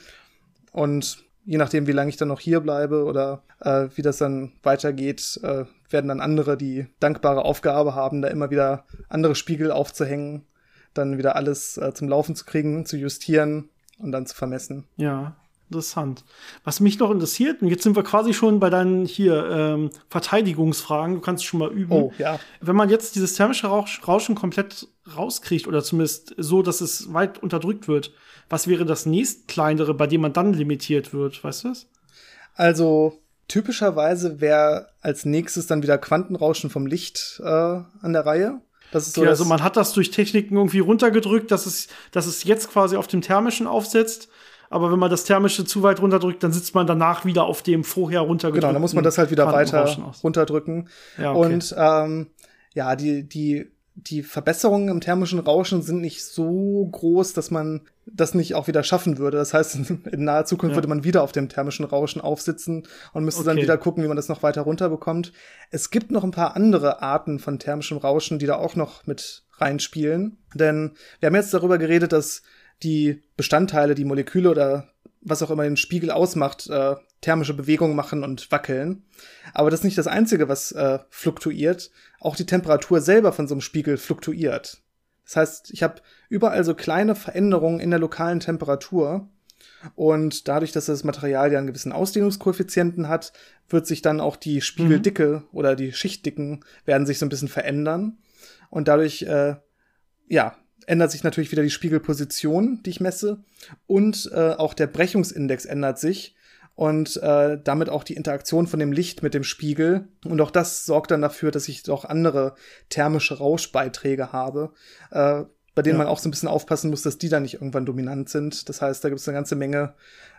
Und je nachdem, wie lange ich dann noch hier bleibe oder äh, wie das dann weitergeht, äh, werden dann andere die dankbare Aufgabe haben, da immer wieder andere Spiegel aufzuhängen, dann wieder alles äh, zum Laufen zu kriegen, zu justieren und dann zu vermessen. Ja, interessant. Was mich noch interessiert, und jetzt sind wir quasi schon bei deinen hier ähm, Verteidigungsfragen, du kannst schon mal üben. Oh, ja. Wenn man jetzt dieses thermische Rausch, Rauschen komplett rauskriegt oder zumindest so, dass es weit unterdrückt wird, was wäre das nächstkleinere, bei dem man dann limitiert wird, weißt du das? Also typischerweise wäre als nächstes dann wieder Quantenrauschen vom Licht äh, an der Reihe. Das ist so, Okay, also man hat das durch Techniken irgendwie runtergedrückt, dass es, dass es jetzt quasi auf dem thermischen aufsetzt. Aber wenn man das thermische zu weit runterdrückt, dann sitzt man danach wieder auf dem vorher runtergedrückten. genau, dann muss man das halt wieder weiter runterdrücken. Ja, okay. Und ähm, ja, die, die, die Verbesserungen im thermischen Rauschen sind nicht so groß, dass man das nicht auch wieder schaffen würde. Das heißt, in naher Zukunft Ja. würde man wieder auf dem thermischen Rauschen aufsitzen und müsste dann Okay. wieder gucken, wie man das noch weiter runterbekommt. Es gibt noch ein paar andere Arten von thermischem Rauschen, die da auch noch mit reinspielen. Denn wir haben jetzt darüber geredet, dass die Bestandteile, die Moleküle oder was auch immer den Spiegel ausmacht, äh, thermische Bewegungen machen und wackeln. Aber das ist nicht das Einzige, was äh, fluktuiert. Auch die Temperatur selber von so einem Spiegel fluktuiert. Das heißt, ich habe überall so kleine Veränderungen in der lokalen Temperatur. Und dadurch, dass das Material ja einen gewissen Ausdehnungskoeffizienten hat, wird sich dann auch die Spiegeldicke oder die Schichtdicken werden sich so ein bisschen verändern. Und dadurch, äh, ja, ändert sich natürlich wieder die Spiegelposition, die ich messe. Und äh, auch der Brechungsindex ändert sich. Und äh, damit auch die Interaktion von dem Licht mit dem Spiegel. Und auch das sorgt dann dafür, dass ich auch andere thermische Rauschbeiträge habe, äh, bei denen Ja. man auch so ein bisschen aufpassen muss, dass die dann nicht irgendwann dominant sind. Das heißt, da gibt es eine ganze Menge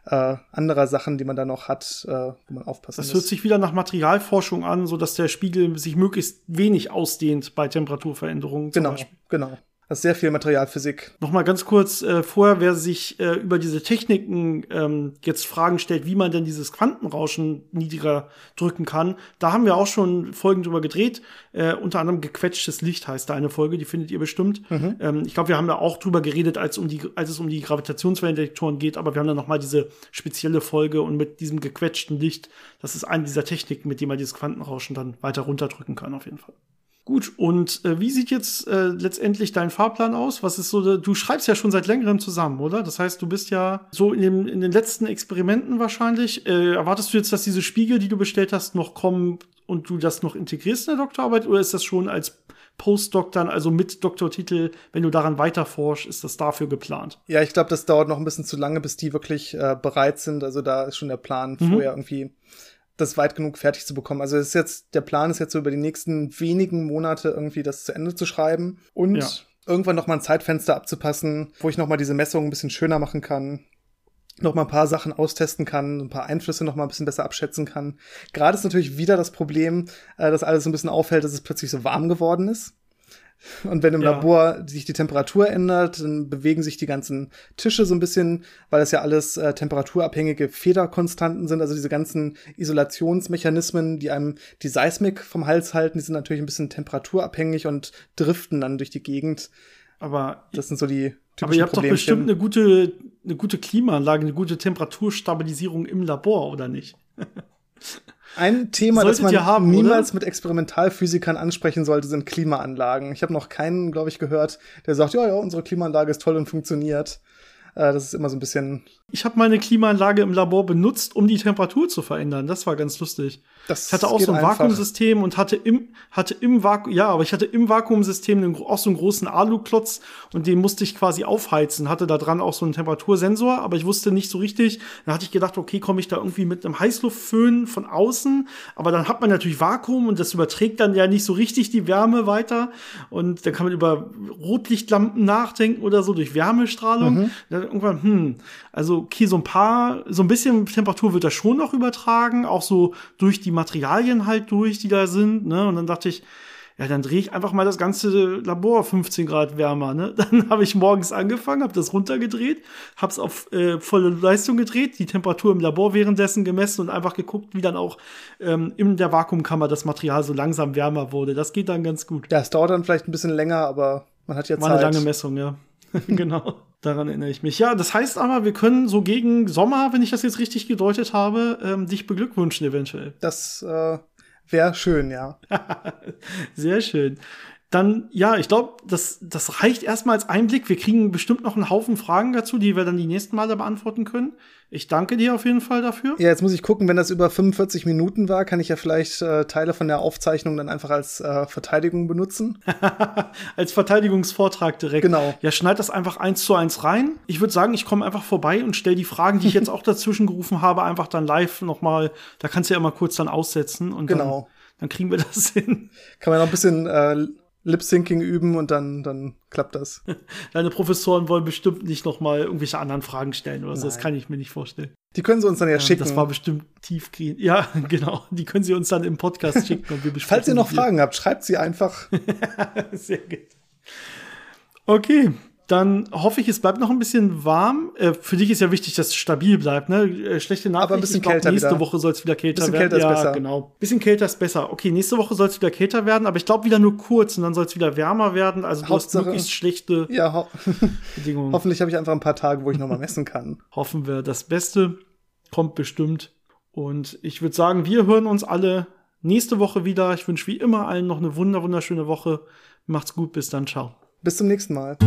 äh, anderer Sachen, die man da noch hat, äh, wo man aufpassen Das muss. hört sich wieder nach Materialforschung an, so dass der Spiegel sich möglichst wenig ausdehnt bei Temperaturveränderungen. Genau, Beispiel. genau. Das ist sehr viel Materialphysik. Nochmal ganz kurz äh, vorher, wer sich äh, über diese Techniken ähm, jetzt Fragen stellt, wie man denn dieses Quantenrauschen niedriger drücken kann, da haben wir auch schon Folgen drüber gedreht. Äh, unter anderem gequetschtes Licht heißt da eine Folge, die findet ihr bestimmt. Mhm. Ähm, ich glaube, wir haben da auch drüber geredet, als, um die, als es um die Gravitationswellendetektoren geht, aber wir haben dann nochmal diese spezielle Folge und mit diesem gequetschten Licht, das ist eine dieser Techniken, mit dem man dieses Quantenrauschen dann weiter runterdrücken kann, auf jeden Fall. Gut, und äh, wie sieht jetzt äh, letztendlich dein Fahrplan aus? Was ist so, du schreibst ja schon seit längerem zusammen, oder? Das heißt, du bist ja so in, dem, in den letzten Experimenten wahrscheinlich. Äh, erwartest du jetzt, dass diese Spiegel, die du bestellt hast, noch kommen und du das noch integrierst in der Doktorarbeit? Oder ist das schon als Postdoc dann, also mit Doktortitel, wenn du daran weiterforschst, ist das dafür geplant? Ja, ich glaube, das dauert noch ein bisschen zu lange, bis die wirklich äh, bereit sind. Also da ist schon der Plan, mhm. vorher irgendwie das weit genug fertig zu bekommen. Also ist jetzt, der Plan ist jetzt so über die nächsten wenigen Monate irgendwie das zu Ende zu schreiben und ja. irgendwann noch mal ein Zeitfenster abzupassen, wo ich noch mal diese Messung ein bisschen schöner machen kann noch mal ein paar Sachen austesten kann, ein paar Einflüsse noch mal ein bisschen besser abschätzen kann. Gerade ist natürlich wieder das Problem, äh, dass alles so ein bisschen auffällt, dass es plötzlich so warm geworden ist. Und wenn im ja. Labor sich die Temperatur ändert, dann bewegen sich die ganzen Tische so ein bisschen, weil das ja alles äh, temperaturabhängige Federkonstanten sind. Also diese ganzen Isolationsmechanismen, die einem die Seismik vom Hals halten, die sind natürlich ein bisschen temperaturabhängig und driften dann durch die Gegend. Aber das sind so die typischen Aber ihr habt doch bestimmt eine gute, eine gute Klimaanlage, eine gute Temperaturstabilisierung im Labor, oder nicht? Ein Thema, Solltet das man haben, niemals oder? mit Experimentalphysikern ansprechen sollte, sind Klimaanlagen. Ich habe noch keinen, glaube ich, gehört, der sagt, ja, ja, unsere Klimaanlage ist toll und funktioniert. Äh, das ist immer so ein bisschen. Ich habe meine Klimaanlage im Labor benutzt, um die Temperatur zu verändern. Das war ganz lustig. Das ich hatte auch so ein einfach. Vakuumsystem und hatte im, hatte im Vakuum, ja, aber ich hatte im Vakuumsystem auch so einen großen Aluklotz und den musste ich quasi aufheizen. Hatte da dran auch so einen Temperatursensor, aber ich wusste nicht so richtig. Dann hatte ich gedacht, okay, komme ich da irgendwie mit einem Heißluftföhn von außen, aber dann hat man natürlich Vakuum und das überträgt dann ja nicht so richtig die Wärme weiter und dann kann man über Rotlichtlampen nachdenken oder so durch Wärmestrahlung. Mhm. Dann irgendwann, hm, also okay, so ein paar, so ein bisschen Temperatur wird da schon noch übertragen, auch so durch die Materialien halt durch, die da sind, ne? Und dann dachte ich, ja, dann drehe ich einfach mal das ganze Labor 15 Grad wärmer. Ne? Dann habe ich morgens angefangen, habe das runtergedreht, habe es auf äh, volle Leistung gedreht, die Temperatur im Labor währenddessen gemessen und einfach geguckt, wie dann auch ähm, in der Vakuumkammer das Material so langsam wärmer wurde. Das geht dann ganz gut. Ja, es dauert dann vielleicht ein bisschen länger, aber man hat ja Zeit. War eine lange Messung, ja. genau. Daran erinnere ich mich. Ja, das heißt aber, wir können so gegen Sommer, wenn ich das jetzt richtig gedeutet habe, ähm, dich beglückwünschen eventuell. Das äh, wäre schön, ja. Sehr schön. Dann, ja, ich glaube, das, das reicht erstmal als Einblick. Wir kriegen bestimmt noch einen Haufen Fragen dazu, die wir dann die nächsten Male beantworten können. Ich danke dir auf jeden Fall dafür. Ja, jetzt muss ich gucken, wenn das über 45 Minuten war, kann ich ja vielleicht äh, Teile von der Aufzeichnung dann einfach als äh, Verteidigung benutzen. als Verteidigungsvortrag direkt. Genau. Ja, schneid das einfach eins zu eins rein. Ich würde sagen, ich komme einfach vorbei und stelle die Fragen, die ich jetzt auch dazwischen gerufen habe, einfach dann live nochmal. Da kannst du ja immer kurz dann aussetzen und genau. dann, dann kriegen wir das hin. Kann man noch ein bisschen äh, Lip-Syncing üben und dann, dann klappt das. Deine Professoren wollen bestimmt nicht noch mal irgendwelche anderen Fragen stellen oder so. Das kann ich mir nicht vorstellen. Die können sie uns dann ja, ja schicken. Das war bestimmt tiefgehend. Ja, genau. Die können sie uns dann im Podcast schicken und wir besprechen. Falls ihr noch Fragen habt, schreibt sie einfach. Sehr gut. Okay, dann hoffe ich, es bleibt noch ein bisschen warm. Äh, für dich ist ja wichtig, dass es stabil bleibt. Ne? Äh, schlechte Nachricht. Aber ein bisschen glaub, kälter Nächste wieder. Woche soll es wieder kälter bisschen werden. Kälter ist ja, besser. genau. Bisschen kälter ist besser. Okay, nächste Woche soll es wieder kälter werden, aber ich glaube wieder nur kurz und dann soll es wieder wärmer werden. Also du Hauptsache, hast möglichst schlechte ja, ho Bedingungen. Hoffentlich habe ich einfach ein paar Tage, wo ich nochmal messen kann. Hoffen wir. Das Beste kommt bestimmt. Und ich würde sagen, wir hören uns alle nächste Woche wieder. Ich wünsche wie immer allen noch eine wunder wunderschöne Woche. Macht's gut, bis dann, ciao. Bis zum nächsten Mal.